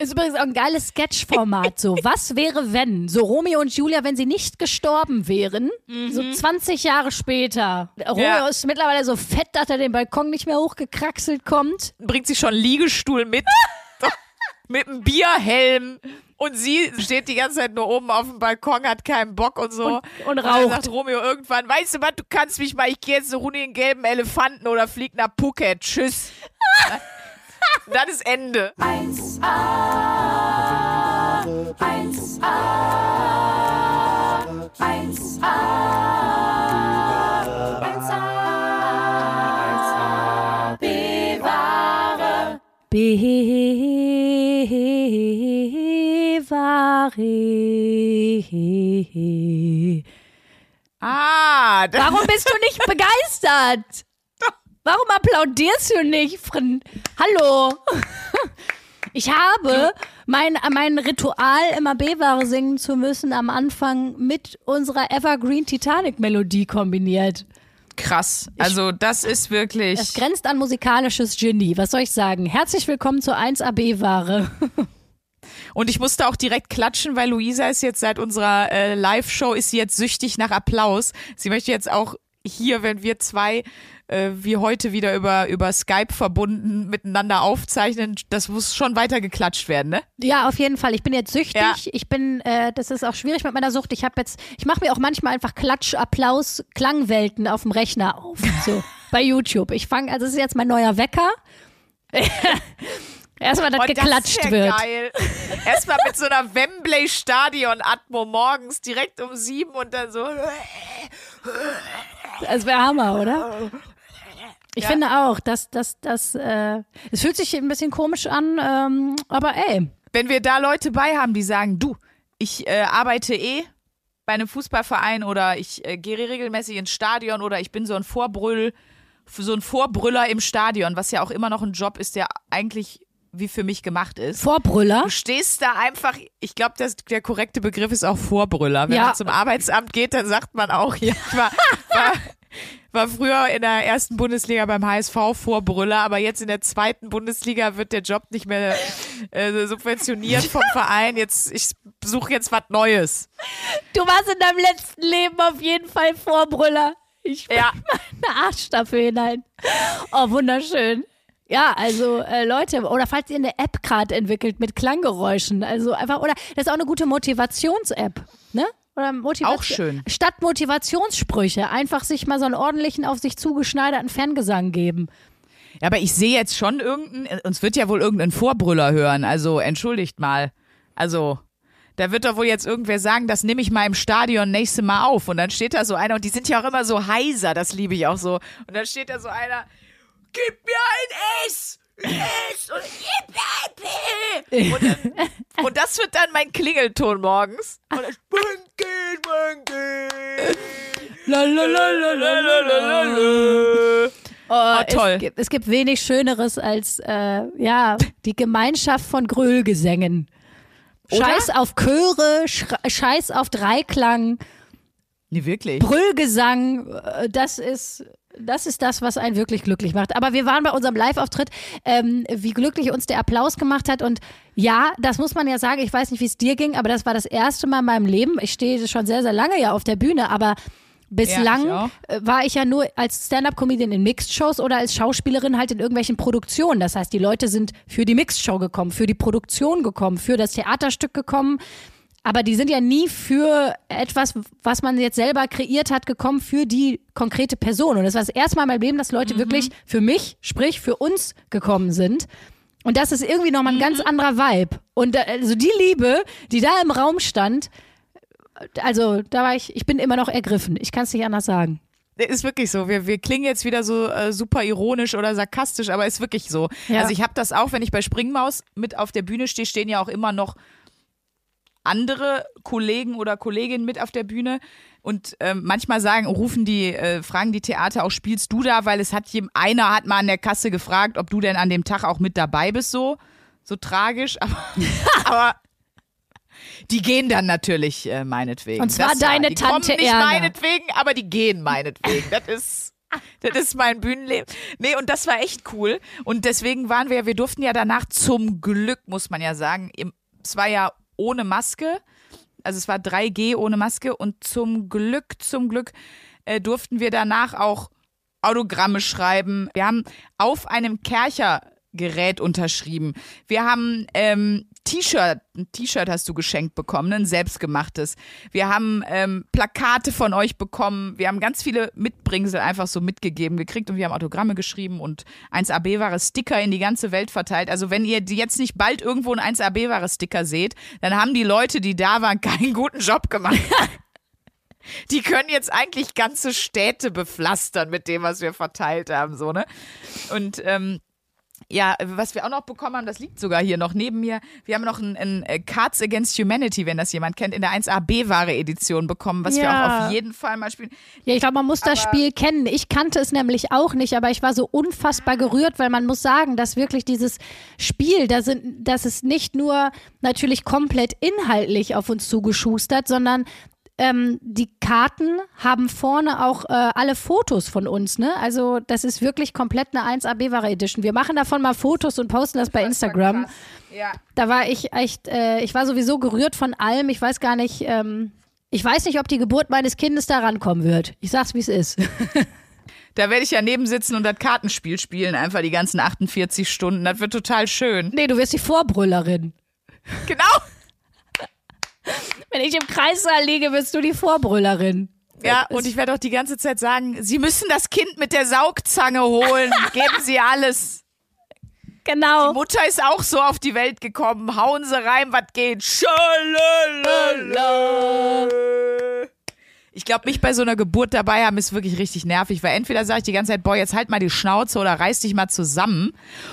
Ist übrigens auch ein geiles Sketch-Format. So, was wäre, wenn? So Romeo und Julia, wenn sie nicht gestorben wären, so 20 Jahre später. Romeo Ja. ist mittlerweile so fett, dass er den Balkon nicht mehr hochgekraxelt kommt. Bringt sich schon einen Liegestuhl mit. mit einem Bierhelm. Und sie steht die ganze Zeit nur oben auf dem Balkon, hat keinen Bock und so. Und- und dann raucht. sagt Romeo irgendwann, weißt du was, du kannst mich mal, ich gehe jetzt eine Runde in den gelben Elefanten oder flieg nach Phuket. Tschüss. dann ist Ende. 1A, 1A, 1A, 1A, bewahre. Bewahre. Ah, Warum bist du nicht begeistert? Warum applaudierst du nicht, Frin? Hallo. Ich habe mein, mein Ritual, immer B-Ware singen zu müssen, am Anfang mit unserer Evergreen Titanic Melodie kombiniert. krass. Also das ist wirklich. Es grenzt an musikalisches Genie. Was soll ich sagen? Herzlich willkommen zur 1AB-Ware. Und ich musste auch direkt klatschen, weil Luisa ist jetzt seit unserer äh, Live-Show ist sie jetzt süchtig nach Applaus. Sie möchte jetzt auch hier, wenn wir zwei äh, wie heute wieder über, über Skype verbunden miteinander aufzeichnen, das muss schon weiter geklatscht werden, ne? Ja, auf jeden Fall. Ich bin jetzt süchtig. Ja. Ich bin, äh, das ist auch schwierig mit meiner Sucht. Ich habe jetzt, ich mache mir auch manchmal einfach Klatsch, Applaus, Klangwelten auf dem Rechner auf. So bei YouTube. Ich fange, also das ist jetzt mein neuer Wecker. Erstmal, dass Und geklatscht das ja wird. geil. Erstmal mit so einer Wembley-Stadion-Atmo morgens direkt um sieben und dann so. Das wäre Hammer, oder? Ich Ja. finde auch, dass das, das, äh, es fühlt sich ein bisschen komisch an, ähm, aber ey, wenn wir da Leute bei haben, die sagen, du, ich äh, arbeite eh bei einem Fußballverein oder ich äh, gehe regelmäßig ins Stadion oder ich bin so ein Vorbrüll, so ein Vorbrüller im Stadion, was ja auch immer noch ein Job ist, der eigentlich wie für mich gemacht ist. Vorbrüller. Du stehst da einfach, ich glaube, der korrekte Begriff ist auch Vorbrüller. Wenn Ja. man zum Arbeitsamt geht, dann sagt man auch, ja, ich war, war, war früher in der ersten Bundesliga beim HSV Vorbrüller, aber jetzt in der zweiten Bundesliga wird der Job nicht mehr äh, subventioniert vom Verein. Jetzt, ich suche jetzt was Neues. Du warst in deinem letzten Leben auf jeden Fall Vorbrüller. Ich Ja. eine Arsch dafür hinein. Oh, wunderschön. Ja, also äh, Leute, oder falls ihr eine App gerade entwickelt mit Klanggeräuschen, also einfach, oder das ist auch eine gute Motivations-App, ne? Oder Motivation, Auch schön. Statt Motivationssprüche einfach sich mal so einen ordentlichen, auf sich zugeschneiderten Fangesang geben. Ja, aber ich sehe jetzt schon irgendeinen, uns wird ja wohl irgendein Vorbrüller hören, also entschuldigt mal. Also, da wird doch wohl jetzt irgendwer sagen, das nehme ich mal im Stadion nächste Mal auf. Und dann steht da so einer, und die sind ja auch immer so heiser, das liebe ich auch so. Und dann steht da so einer, gib mir ein S! Und! Und, dann, und das wird dann mein Klingelton morgens. Und dann, Monkey, Monkey! La, la, la, la, la, la, la, la. Oh, Ah, toll. Es gibt, es gibt wenig Schöneres als äh, ja die Gemeinschaft von Grölgesängen. Oder? Scheiß auf Chöre, Schre- Scheiß auf Dreiklang, Nee, wirklich. Brüllgesang. äh, Das ist das ist das, was einen wirklich glücklich macht. Aber wir waren bei unserem Live-Auftritt, ähm, wie glücklich uns der Applaus gemacht hat. Und ja, das muss man ja sagen. Ich weiß nicht, wie es dir ging, aber das war das erste Mal in meinem Leben. Ich stehe schon sehr, sehr lange ja auf der Bühne, aber bislang Ja, ich war ich ja nur als Stand-up-Comedian in Mixed-Shows oder als Schauspielerin halt in irgendwelchen Produktionen. Das heißt, die Leute sind für die Mixed-Show gekommen, für die Produktion gekommen, für das Theaterstück gekommen. Aber die sind ja nie für etwas, was man jetzt selber kreiert hat, gekommen für die konkrete Person. Und das war das erste Mal in meinem Leben, dass Leute wirklich für mich, sprich für uns gekommen sind. Und das ist irgendwie nochmal ein ganz anderer Vibe. Und also die Liebe, die da im Raum stand, also da war ich, ich bin immer noch ergriffen. Ich kann es nicht anders sagen. Ist wirklich so. Wir, wir klingen jetzt wieder so äh, super ironisch oder sarkastisch, aber ist wirklich so. Ja. Also ich habe das auch, wenn ich bei Springmaus mit auf der Bühne stehe, stehen ja auch immer noch andere Kollegen oder Kolleginnen mit auf der Bühne und ähm, manchmal sagen, rufen die, äh, fragen die Theater auch, spielst du da, weil es hat jem, einer hat mal an der Kasse gefragt, ob du denn an dem Tag auch mit dabei bist, so, so tragisch, aber, aber die gehen dann natürlich äh, meinetwegen. Und zwar Das deine die Tante kommen nicht Erna. meinetwegen, aber die gehen meinetwegen. Das ist Das ist mein Bühnenleben. Nee, und das war echt cool. Und deswegen waren wir, wir durften ja danach zum Glück, muss man ja sagen, im, es war ja ohne Maske. Also es war 3G ohne Maske und zum Glück, zum Glück äh, durften wir danach auch Autogramme schreiben. Wir haben auf einem Kerchergerät unterschrieben. Wir haben ähm, T-Shirt, ein T-Shirt hast du geschenkt bekommen, ein selbstgemachtes. Wir haben ähm, Plakate von euch bekommen. Wir haben ganz viele Mitbringsel einfach so mitgegeben gekriegt und wir haben Autogramme geschrieben und 1AB-ware Sticker in die ganze Welt verteilt. Also wenn ihr jetzt nicht bald irgendwo ein 1AB-ware Sticker seht, dann haben die Leute, die da waren, keinen guten Job gemacht. Die können jetzt eigentlich ganze Städte bepflastern mit dem, was wir verteilt haben, so, ne? Und ähm, ja, was wir auch noch bekommen haben, das liegt sogar hier noch neben mir. Wir haben noch ein, ein äh, Cards Against Humanity, wenn das jemand kennt, in der 1AB-Ware-Edition bekommen, was wir Ja. auch auf jeden Fall mal spielen. Ja, ich glaube, man muss das Aber- Spiel kennen. Ich kannte es nämlich auch nicht, aber ich war so unfassbar gerührt, weil man muss sagen, dass wirklich dieses Spiel, da sind, das ist nicht nur natürlich komplett inhaltlich auf uns zugeschustert, sondern ähm, die Karten haben vorne auch äh, alle Fotos von uns, ne? Also das ist wirklich komplett eine 1AB-Ware Edition. Wir machen davon mal Fotos und posten das bei Instagram. Ja. Da war ich echt, äh, ich war sowieso gerührt von allem. Ich weiß gar nicht, ähm, ich weiß nicht, ob die Geburt meines Kindes da rankommen wird. Ich sag's, wie es ist. Da werde ich ja neben sitzen und das Kartenspiel spielen, einfach die ganzen 48 Stunden. Das wird total schön. nee, du wirst die Vorbrüllerin. Genau. Wenn ich im Kreissaal liege, wirst du die Vorbrüllerin. Ja, und ich werde auch die ganze Zeit sagen, Sie müssen das Kind mit der Saugzange holen. Geben Sie alles. Genau. Mutter ist auch so auf die Welt gekommen. Hauen Sie rein, was geht. Schalalala. Ich glaube, mich bei so einer Geburt dabei haben ist wirklich richtig nervig, weil entweder sage ich die ganze Zeit, boah, jetzt halt mal die Schnauze oder reiß dich mal zusammen.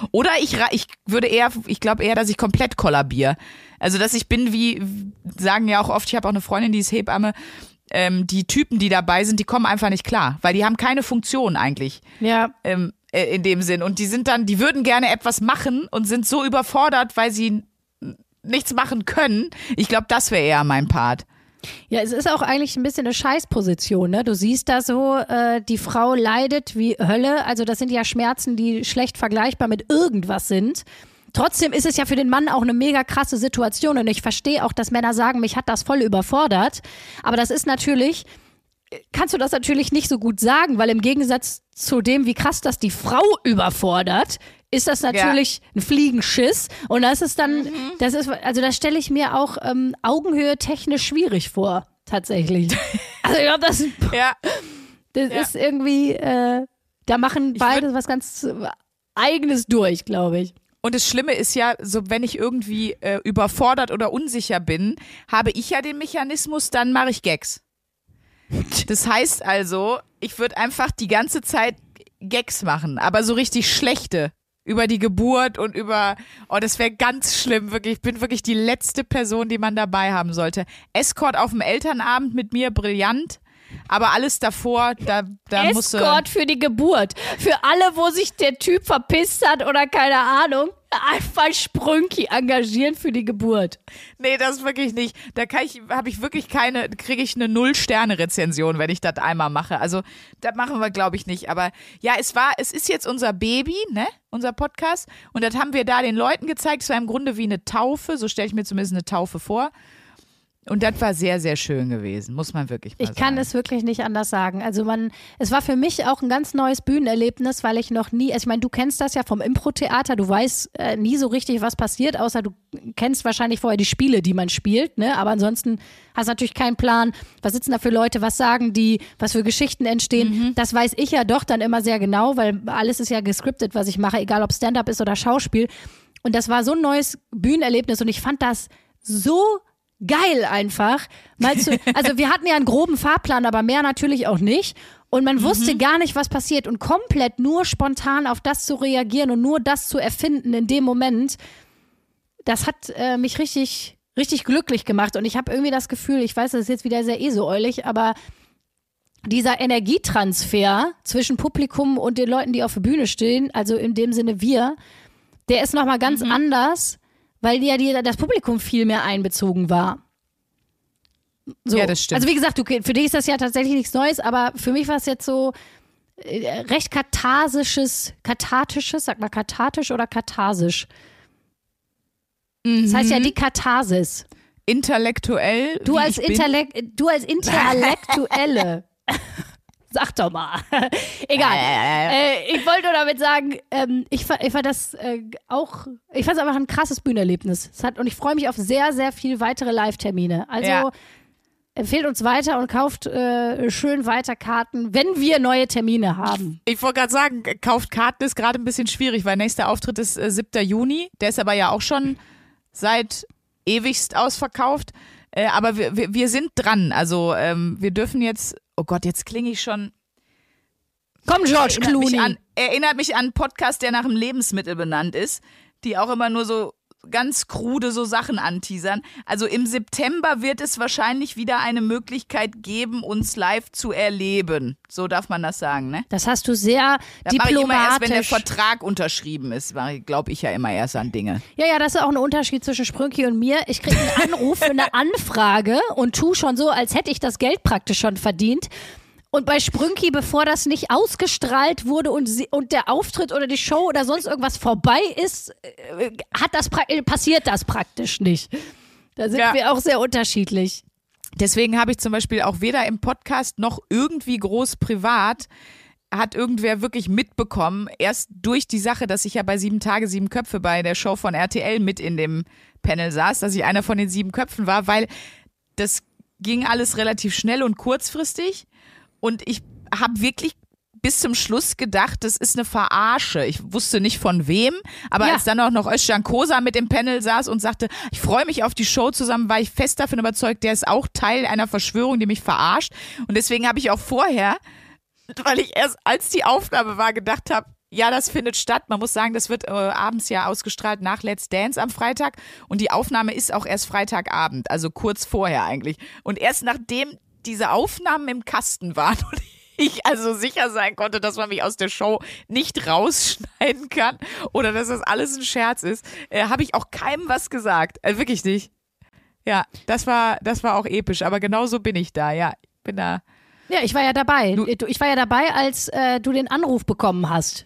Oder ich, ich würde eher, ich glaube eher, dass ich komplett kollabiere. Also, dass ich bin wie, sagen ja auch oft, ich habe auch eine Freundin, die ist Hebamme, ähm, die Typen, die dabei sind, die kommen einfach nicht klar, weil die haben keine Funktion eigentlich Ja. ähm, äh, in dem Sinn. Und die sind dann, die würden gerne etwas machen und sind so überfordert, weil sie nichts machen können. Ich glaube, das wäre eher mein Part. Ja, es ist auch eigentlich ein bisschen eine Scheißposition, ne? Du siehst da so, äh, die Frau leidet wie Hölle. Also das sind ja Schmerzen, die schlecht vergleichbar mit irgendwas sind. Trotzdem ist es ja für den Mann auch eine mega krasse Situation und ich verstehe auch, dass Männer sagen, mich hat das voll überfordert. Aber das ist natürlich, kannst du das natürlich nicht so gut sagen, weil im Gegensatz zu dem, wie krass das die Frau überfordert, ist das natürlich ein Fliegenschiss. Und das ist dann, das ist, also das stelle ich mir auch ähm, Augenhöhe technisch schwierig vor, tatsächlich. Also ich glaube, das, Ja. das Ja. ist irgendwie, äh, da machen beide was ganz Eigenes durch, glaube ich. Und das Schlimme ist ja, so wenn ich irgendwie äh, überfordert oder unsicher bin, habe ich ja den Mechanismus, dann mache ich Gags. Das heißt also, ich würde einfach die ganze Zeit Gags machen, aber so richtig schlechte. Über die Geburt und über, oh, das wäre ganz schlimm, wirklich. Ich bin wirklich die letzte Person, die man dabei haben sollte. Escort auf dem Elternabend mit mir, brillant. Aber alles davor, da, da musste. Escort für die Geburt. Für alle, wo sich der Typ verpisst hat oder keine Ahnung. Einfach Sprünki engagieren für die Geburt. Nee, das wirklich nicht. Da kann ich, habe ich wirklich keine, kriege ich eine Null-Sterne-Rezension, wenn ich das einmal mache. Also, das machen wir, glaube ich, nicht. Aber ja, es war, es ist jetzt unser Baby, ne? Unser Podcast. Und das haben wir da den Leuten gezeigt. Es war im Grunde wie eine Taufe. So stelle ich mir zumindest eine Taufe vor. Und das war sehr, sehr schön gewesen, muss man wirklich mal Ich kann sagen. es wirklich nicht anders sagen. Also man, es war für mich auch ein ganz neues Bühnenerlebnis, weil ich noch nie, also ich meine, du kennst das ja vom Impro-Theater, du weißt äh, nie so richtig, was passiert, außer du kennst wahrscheinlich vorher die Spiele, die man spielt, ne? Aber ansonsten hast du natürlich keinen Plan, was sitzen da für Leute, was sagen die, was für Geschichten entstehen. Das weiß ich ja doch dann immer sehr genau, weil alles ist ja gescriptet, was ich mache, egal ob Stand-up ist oder Schauspiel. Und das war so ein neues Bühnenerlebnis und ich fand das so geil einfach. Mal zu, also wir hatten ja einen groben Fahrplan, aber mehr natürlich auch nicht. Und man wusste gar nicht, was passiert und komplett nur spontan auf das zu reagieren und nur das zu erfinden in dem Moment, das hat äh, mich richtig, richtig glücklich gemacht. Und ich habe irgendwie das Gefühl, ich weiß, das ist jetzt wieder sehr esoäulig, aber dieser Energietransfer zwischen Publikum und den Leuten, die auf der Bühne stehen, also in dem Sinne wir, der ist nochmal ganz anders, weil ja die, das Publikum viel mehr einbezogen war. So. Ja, das stimmt. Also wie gesagt, du, für dich ist das ja tatsächlich nichts Neues, aber für mich war es jetzt so, äh, recht katharsisches, kathartisches, sag mal kathartisch oder katharsisch. Das heißt ja die Katharsis. Intellektuell. Du als. Intellekt, du als Intellektuelle. Sag doch mal. Egal. Äh, ich wollte nur damit sagen, ähm, ich, fand, ich fand das äh, auch, ich fand es einfach ein krasses Bühnenerlebnis. Es hat, und ich freue mich auf sehr, sehr viel weitere Live-Termine. Also Ja. empfehlt uns weiter und kauft äh, schön weiter Karten, wenn wir neue Termine haben. Ich wollte gerade sagen, kauft Karten ist gerade ein bisschen schwierig, weil nächster Auftritt ist äh, 7. Juni. Der ist aber ja auch schon seit ewigst ausverkauft. Äh, aber wir, wir, wir sind dran. Also ähm, wir dürfen jetzt, oh Gott, jetzt klinge ich schon. Komm, George Erinnert mich, Clooney. an, erinnert mich an einen Podcast, der nach einem Lebensmittel benannt ist, die auch immer nur so ganz krude so Sachen anteasern. Also im September wird es wahrscheinlich wieder eine Möglichkeit geben, uns live zu erleben. So darf man das sagen, ne? Das hast du sehr Da mache ich immer erst, wenn der diplomatisch. Vertrag unterschrieben ist, glaube ich ja immer erst an Dinge. Ja, ja, das ist auch ein Unterschied zwischen Sprünki und mir. Ich kriege einen Anruf für eine Anfrage und tu schon so, als hätte ich das Geld praktisch schon verdient. Und bei Sprünki, bevor das nicht ausgestrahlt wurde und, sie, und der Auftritt oder die Show oder sonst irgendwas vorbei ist, äh, hat das äh, passiert das praktisch nicht. Da sind Ja. wir auch sehr unterschiedlich. Deswegen habe ich zum Beispiel auch weder im Podcast noch irgendwie groß privat hat irgendwer wirklich mitbekommen, erst durch die Sache, dass ich ja bei Sieben Tage, Sieben Köpfe bei der Show von RTL mit in dem Panel saß, dass ich einer von den sieben Köpfen war, weil das ging alles relativ schnell und kurzfristig und ich habe wirklich bis zum Schluss gedacht, das ist eine Verarsche. Ich wusste nicht von wem, aber Ja. als dann auch noch Özcan Kosa mit im Panel saß und sagte, ich freue mich auf die Show zusammen, war ich fest davon überzeugt, der ist auch Teil einer Verschwörung, die mich verarscht. Und deswegen habe ich auch vorher, weil ich erst als die Aufnahme war, gedacht habe, ja, das findet statt. Man muss sagen, das wird äh, abends ja ausgestrahlt nach Let's Dance am Freitag. Und die Aufnahme ist auch erst Freitagabend, also kurz vorher eigentlich. Und erst nachdem diese Aufnahmen im Kasten waren und ich also sicher sein konnte, dass man mich aus der Show nicht rausschneiden kann oder dass das alles ein Scherz ist, äh, habe ich auch keinem was gesagt. Äh, wirklich nicht. Ja, das war, das war auch episch, aber genau so bin ich da, ja. Ich bin da. Ja, ich war ja dabei. Du- Du, ich war ja dabei, als äh, du den Anruf bekommen hast.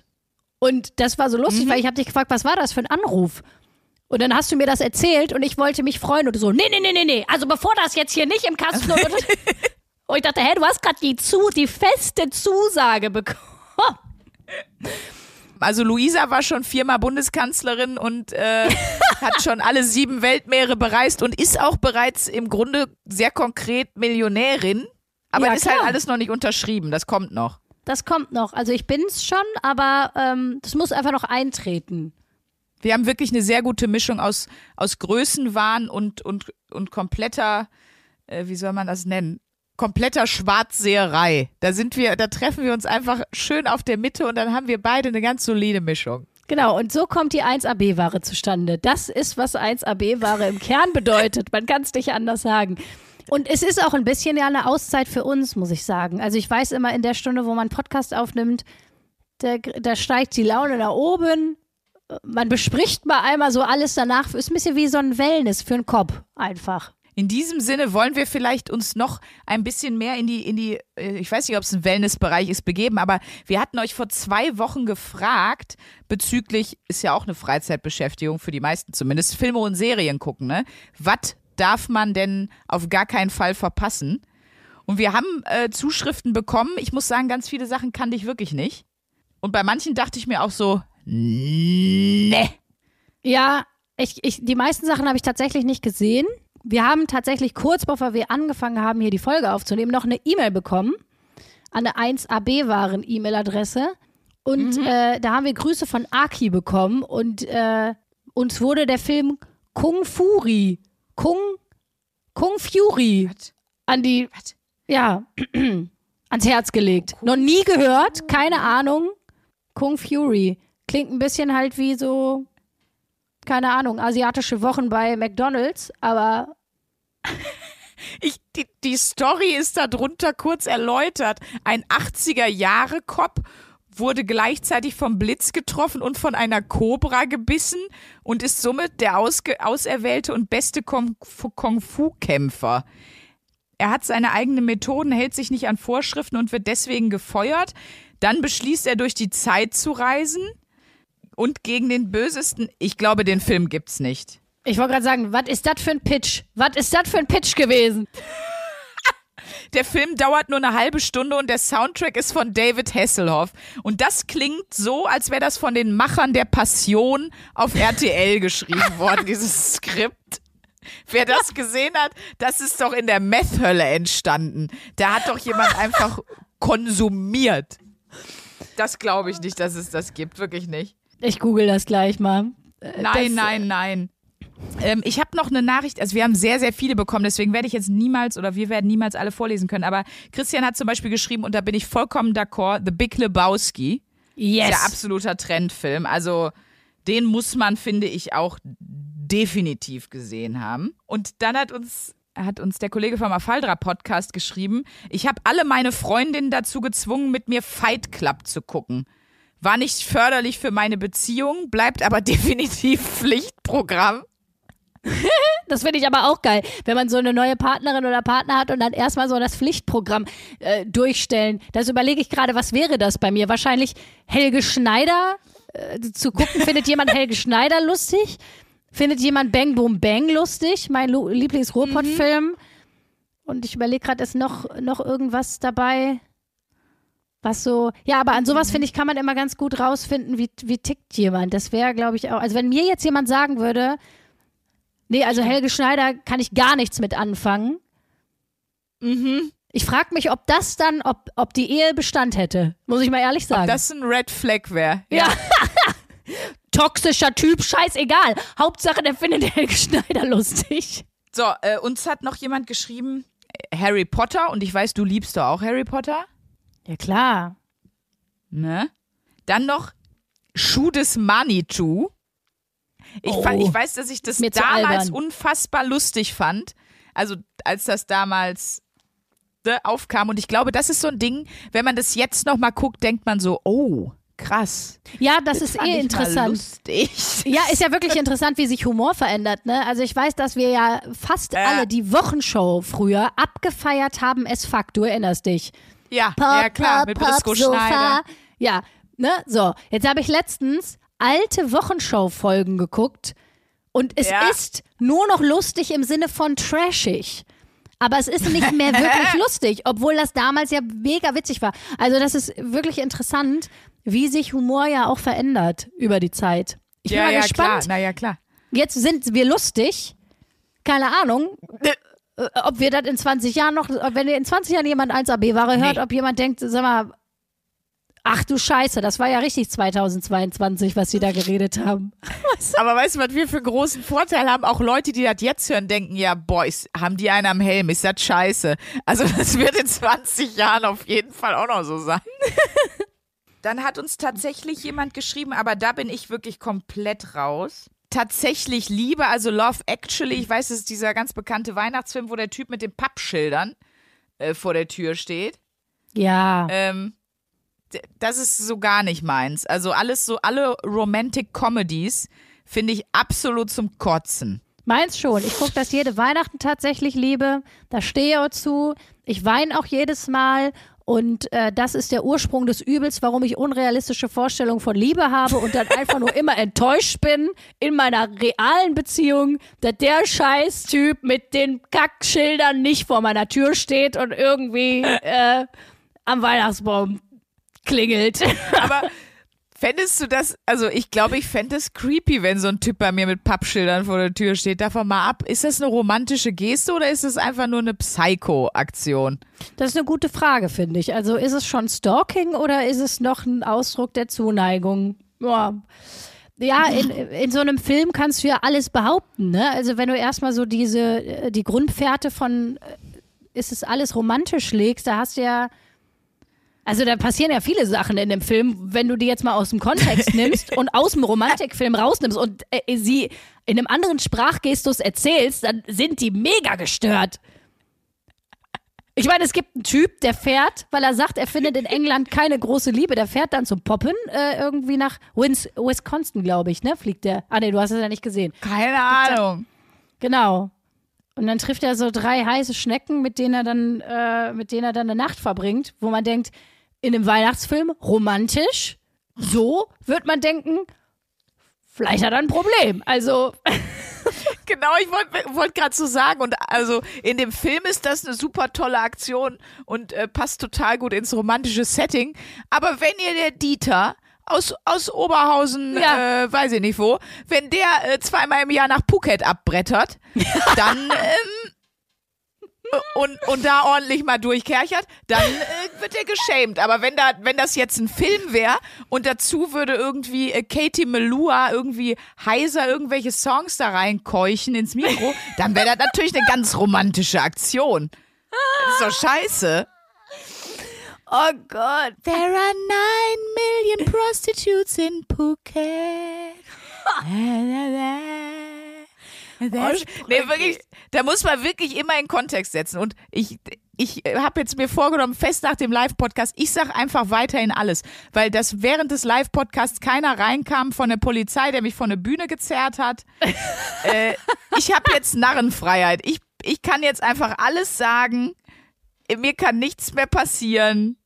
Und das war so lustig, Mhm. weil ich habe dich gefragt, was war das für ein Anruf? Und dann hast du mir das erzählt und ich wollte mich freuen und du so, nee, nee, nee, nee, nee. Also bevor das jetzt hier nicht im Kasten und, und ich dachte, hä, du hast gerade die, zu, die feste Zusage bekommen. Also Luisa war schon viermal Bundeskanzlerin und äh, hat schon alle sieben Weltmeere bereist und ist auch bereits im Grunde sehr konkret Millionärin. Aber Ja, ist halt klar. alles noch nicht unterschrieben. Das kommt noch. Das kommt noch. Also ich bin's schon, aber ähm, das muss einfach noch eintreten. Wir haben wirklich eine sehr gute Mischung aus, aus Größenwahn und, und, und kompletter, äh, wie soll man das nennen? Kompletter Schwarzseherei. Da sind wir, da treffen wir uns einfach schön auf der Mitte und dann haben wir beide eine ganz solide Mischung. Genau, und so kommt die 1AB-Ware zustande. Das ist, was 1AB-Ware im Kern bedeutet. Man kann es nicht anders sagen. Und es ist auch ein bisschen ja eine Auszeit für uns, muss ich sagen. Also ich weiß immer, in der Stunde, wo man Podcast aufnimmt, da, da steigt die Laune nach oben. Man bespricht mal einmal so alles danach. Ist ein bisschen wie so ein Wellness für den Kopf einfach. In diesem Sinne wollen wir vielleicht uns noch ein bisschen mehr in die, in die, äh, ich weiß nicht, ob es ein Wellnessbereich ist, begeben, aber wir hatten euch vor zwei Wochen gefragt, bezüglich, ist ja auch eine Freizeitbeschäftigung für die meisten zumindest, Filme und Serien gucken, ne? Was darf man denn auf gar keinen Fall verpassen? Und wir haben äh, Zuschriften bekommen. Ich muss sagen, ganz viele Sachen kannte ich wirklich nicht. Und bei manchen dachte ich mir auch so, ne. Ja, ich, ich, die meisten Sachen habe ich tatsächlich nicht gesehen. Wir haben tatsächlich kurz bevor wir angefangen haben, hier die Folge aufzunehmen, noch eine E-Mail bekommen. An eine 1AB-Waren-E-Mail-Adresse. Und äh, da haben wir Grüße von Aki bekommen. Und äh, uns wurde der Film Kung Fury, Kung, Kung Fury an die, Was? ja, ans Herz gelegt. Noch nie gehört, keine Ahnung. Kung Fury. Klingt ein bisschen halt wie so, keine Ahnung, asiatische Wochen bei McDonalds, aber Ich, die, die Story ist darunter kurz erläutert. Ein 80er-Jahre-Cop wurde gleichzeitig vom Blitz getroffen und von einer Kobra gebissen und ist somit der auserwählte und beste Kung Fu- Kung Fu-Kämpfer. Er hat seine eigenen Methoden, hält sich nicht an Vorschriften und wird deswegen gefeuert. Dann beschließt er, durch die Zeit zu reisen und gegen den Bösesten. Ich glaube, den Film gibt's nicht. Ich wollte gerade sagen, was ist das für ein Pitch? Was ist das für ein Pitch gewesen? Der Film dauert nur eine halbe Stunde und der Soundtrack ist von David Hasselhoff. Und das klingt so, als wäre das von den Machern der Passion auf RTL geschrieben worden, dieses Skript. Wer das gesehen hat, das ist doch in der Meth-Hölle entstanden. Da hat doch jemand einfach konsumiert. Das glaube ich nicht, dass es das gibt, wirklich nicht. Ich google das gleich mal. Äh, Nein, das, nein, nein. Ähm, ich habe noch eine Nachricht, also wir haben sehr, sehr viele bekommen, deswegen werde ich jetzt niemals oder wir werden niemals alle vorlesen können. Aber Christian hat zum Beispiel geschrieben, und da bin ich vollkommen d'accord, The Big Lebowski. Yes. Ist ja absoluter Trendfilm. Also den muss man, finde ich, auch definitiv gesehen haben. Und dann hat uns hat uns der Kollege vom Afaldra Podcast geschrieben, ich habe alle meine Freundinnen dazu gezwungen, mit mir Fight Club zu gucken. War nicht förderlich für meine Beziehung, bleibt aber definitiv Pflichtprogramm. Das finde ich aber auch geil, wenn man so eine neue Partnerin oder Partner hat und dann erstmal so das Pflichtprogramm äh, durchstellen. Das überlege ich gerade, was wäre das bei mir? Wahrscheinlich Helge Schneider äh, zu gucken. Findet jemand Helge Schneider lustig? Findet jemand Bang Boom Bang lustig? Mein Lu- Lieblings-Ruhrpott-Film. Und ich überlege gerade, ist noch, noch irgendwas dabei? Was so, ja, aber an sowas finde ich, kann man immer ganz gut rausfinden, wie, wie tickt jemand. Das wäre, glaube ich, auch, also wenn mir jetzt jemand sagen würde, nee, also Helge Schneider kann ich gar nichts mit anfangen. Mhm. Ich frage mich, ob das dann, ob, ob die Ehe Bestand hätte. Muss ich mal ehrlich sagen. Ob das ein Red Flag wäre. ja. Toxischer Typ, scheißegal. Hauptsache, der findet Helge Schneider lustig. So, äh, uns hat noch jemand geschrieben, Harry Potter, und ich weiß, du liebst doch auch Harry Potter. Ja, klar. Ne? Dann noch Schuh des Manitou. Ich, Oh. fand, ich weiß, dass ich das damals unfassbar lustig fand. Also, als das damals ne, aufkam. Und ich glaube, das ist so ein Ding, wenn man das jetzt noch mal guckt, denkt man so, oh, krass. Ja, das, ist fand eh interessant. Lustig. Ja, ist ja wirklich interessant, wie sich Humor verändert. Ne? Also ich weiß, dass wir ja fast Ja. alle die Wochenshow früher abgefeiert haben. Es fuck, du erinnerst dich. Ja, Pop, ja klar, Pop, mit Pop, Briscoe Sofa. Schneider. Ja, ne? So, jetzt habe ich letztens alte Wochenshow-Folgen geguckt und es Ja. ist nur noch lustig im Sinne von trashig. Aber es ist nicht mehr wirklich lustig, obwohl das damals ja mega witzig war. Also das ist wirklich interessant, wie sich Humor ja auch verändert über die Zeit. Ich bin Ja, mal ja, gespannt. klar. Na ja, klar. Jetzt sind wir lustig. Keine Ahnung, äh, ob wir das in 20 Jahren noch, ob wenn in 20 Jahren jemand 1AB-Ware hört, Nee. ob jemand denkt, sag mal, ach du Scheiße, das war ja richtig 2022, was sie da geredet haben. Aber weißt du, was wir für einen großen Vorteil haben? Auch Leute, die das jetzt hören, denken, ja, ist, haben die einen am Helm? Ist das scheiße? Also das wird in 20 Jahren auf jeden Fall auch noch so sein. Dann hat uns tatsächlich jemand geschrieben, aber da bin ich wirklich komplett raus. Tatsächlich Liebe, also Love Actually, ich weiß, es ist dieser ganz bekannte Weihnachtsfilm, wo der Typ mit den Pappschildern äh, vor der Tür steht. Ja. Ähm, das ist so gar nicht meins. Also alles so, alle Romantic Comedies finde ich absolut zum Kotzen. Meins schon. Ich gucke das jede Weihnachten tatsächlich liebe. Da stehe ich auch zu. Ich weine auch jedes Mal. Und äh, das ist der Ursprung des Übels, warum ich unrealistische Vorstellungen von Liebe habe und dann einfach nur immer enttäuscht bin in meiner realen Beziehung, dass der Scheiß-Typ mit den Kackschildern nicht vor meiner Tür steht und irgendwie äh, am Weihnachtsbaum klingelt. Aber fändest du das, also ich glaube, ich fände es creepy, wenn so ein Typ bei mir mit Pappschildern vor der Tür steht. Davon mal ab, ist das eine romantische Geste oder ist es einfach nur eine Psycho-Aktion? Das ist eine gute Frage, finde ich. Also ist es schon Stalking oder ist es noch ein Ausdruck der Zuneigung? Ja. Ja, in, in so einem Film kannst du ja alles behaupten, ne? Also wenn du erstmal so diese, äh, die Grundfährte von äh, ist es alles romantisch legst, da hast du ja, also da passieren ja viele Sachen in dem Film, wenn du die jetzt mal aus dem Kontext nimmst und aus dem Romantikfilm rausnimmst und äh, sie in einem anderen Sprachgestus erzählst, dann sind die mega gestört. Ich meine, es gibt einen Typ, der fährt, weil er sagt, er findet in England keine große Liebe. Der fährt dann zum Poppen äh, irgendwie nach Wins Wisconsin, glaube ich, ne? Fliegt der. Ah, nee, du hast es ja nicht gesehen. Keine Ahnung. Genau. Und dann trifft er so drei heiße Schnecken, mit denen er dann, äh, mit denen er dann eine Nacht verbringt, wo man denkt, in einem Weihnachtsfilm romantisch. So wird man denken, vielleicht hat er ein Problem. Also, Genau, ich wollte wollt gerade so sagen. Und also in dem Film ist das eine super tolle Aktion und äh, passt total gut ins romantische Setting. Aber wenn ihr der Dieter aus, aus Oberhausen, Ja. äh, weiß ich nicht wo, wenn der äh, zweimal im Jahr nach Phuket abbrettert, dann ähm, und, und da ordentlich mal durchkerchert, dann äh, wird er geschämt. Aber wenn da, wenn das jetzt ein Film wäre und dazu würde irgendwie äh, Katie Melua irgendwie heiser irgendwelche Songs da reinkeuchen ins Mikro, dann wäre das natürlich eine ganz romantische Aktion. Das ist doch scheiße. oh Gott. There are nine million prostitutes in Phuket. Das, nee, wirklich, da muss man wirklich immer in Kontext setzen. Und ich, ich habe jetzt mir vorgenommen, fest nach dem Live-Podcast, ich sag einfach weiterhin alles. Weil das während des Live-Podcasts keiner reinkam von der Polizei, der mich von der Bühne gezerrt hat. äh, ich habe jetzt Narrenfreiheit. Ich, ich kann jetzt einfach alles sagen. Mir kann nichts mehr passieren.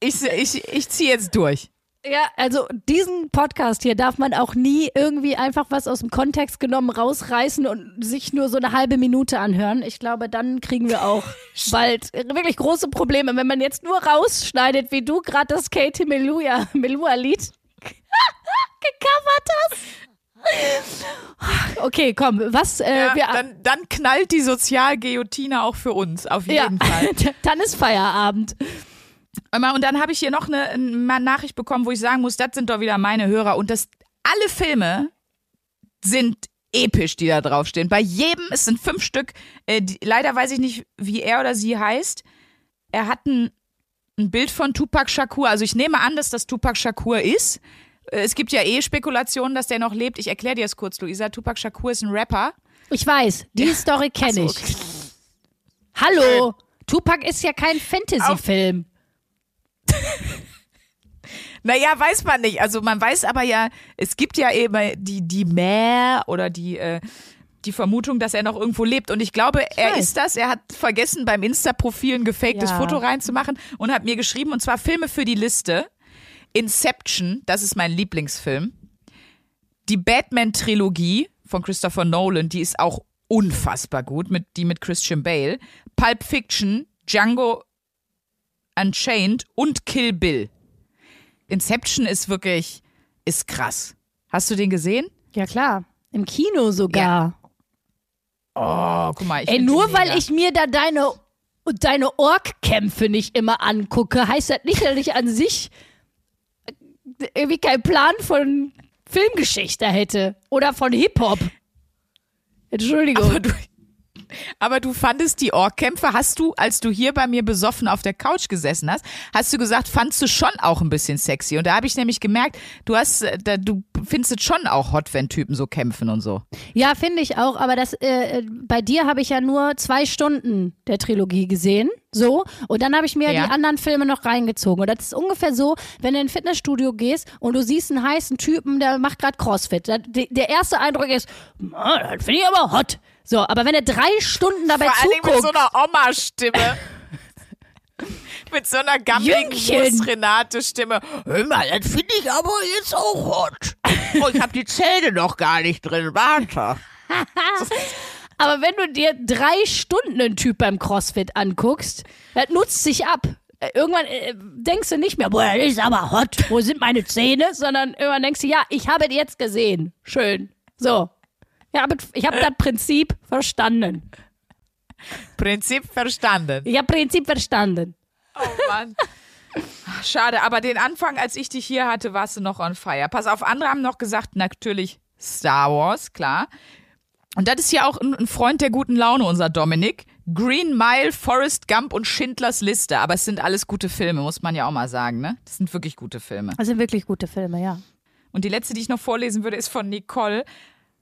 Ich, ich, ich ziehe jetzt durch. Ja, also diesen Podcast hier darf man auch nie irgendwie einfach was aus dem Kontext genommen rausreißen und sich nur so eine halbe Minute anhören. Ich glaube, dann kriegen wir auch bald wirklich große Probleme, wenn man jetzt nur rausschneidet, wie du gerade das Katie Melua, Melua Lied gecovert hast. Okay, komm, was äh, Ja, wir dann, dann knallt die Sozialguillotine auch für uns, auf ja, jeden Fall. dann ist Feierabend. Und dann habe ich hier noch eine, eine Nachricht bekommen, wo ich sagen muss, das sind doch wieder meine Hörer. Und das alle Filme sind episch, die da draufstehen. Bei jedem, es sind fünf Stück. Äh, die, leider weiß ich nicht, wie er oder sie heißt. Er hat ein, ein Bild von Tupac Shakur. Also ich nehme an, dass das Tupac Shakur ist. Äh, Es gibt ja eh Spekulationen, dass der noch lebt. Ich erkläre dir es kurz, Luisa. Tupac Shakur ist ein Rapper. Ich weiß, die Story kenne so, ich. Hallo, Tupac ist ja kein Fantasy-Film. Naja, weiß man nicht. Also man weiß aber ja, es gibt ja eben die, die Mehr oder die, äh, die Vermutung, dass er noch irgendwo lebt. Und ich glaube, er weiß. ist das. Er hat vergessen, beim Insta-Profil ein gefaktes Ja. Foto reinzumachen und hat mir geschrieben, und zwar Filme für die Liste. Inception, das ist mein Lieblingsfilm. Die Batman-Trilogie von Christopher Nolan, die ist auch unfassbar gut, mit, die mit Christian Bale. Pulp Fiction, Django Unchained und Kill Bill. Inception ist wirklich, ist krass. Hast du den gesehen? Ja, klar. Im Kino sogar. Oh, guck mal. Ich Ey, nur weil ich mir da deine, deine Ork-Kämpfe nicht immer angucke, heißt das nicht, dass ich an sich irgendwie keinen Plan von Filmgeschichte hätte. Oder von Hip-Hop. Entschuldigung. Aber du, aber du fandest die Orkkämpfe, hast du, als du hier bei mir besoffen auf der Couch gesessen hast, hast du gesagt, fandst du schon auch ein bisschen sexy. Und da habe ich nämlich gemerkt, du hast, äh, da, du findest es schon auch hot, wenn Typen so kämpfen und so. Ja, finde ich auch, aber das, äh, bei dir habe ich ja nur zwei Stunden der Trilogie gesehen. So, und dann habe ich mir Ja. die anderen Filme noch reingezogen. Und das ist ungefähr so, wenn du in ein Fitnessstudio gehst und du siehst einen heißen Typen, der macht gerade Crossfit. Da- de- Der erste Eindruck ist, "Ah, das finde ich aber hot. So, aber wenn er drei Stunden dabei Vor allen Dingen mit zuguckt, so einer Oma-Stimme. mit so einer gammeligen. Renate-Stimme. Hör mal, das finde ich aber jetzt auch hot. Oh, ich habe die Zähne noch gar nicht drin. Warte. aber wenn du dir drei Stunden einen Typ beim Crossfit anguckst, das nutzt sich ab. Irgendwann äh, denkst du nicht mehr, boah, das ist aber hot, wo sind meine Zähne? Sondern irgendwann denkst du, ja, ich habe es jetzt gesehen. Schön. So. Ja, aber ich habe das Prinzip verstanden. Prinzip verstanden. Ich habe Prinzip verstanden. Oh Mann. Schade, aber den Anfang, als ich dich hier hatte, warst du noch on fire. Pass auf, andere haben noch gesagt, natürlich Star Wars, klar. Und das ist ja auch ein ein Freund der guten Laune, unser Dominik. Green Mile, Forrest Gump und Schindlers Liste. Aber es sind alles gute Filme, muss man ja auch mal sagen, ne? Das sind wirklich gute Filme. Das sind wirklich gute Filme, ja. Und die letzte, die ich noch vorlesen würde, ist von Nicole.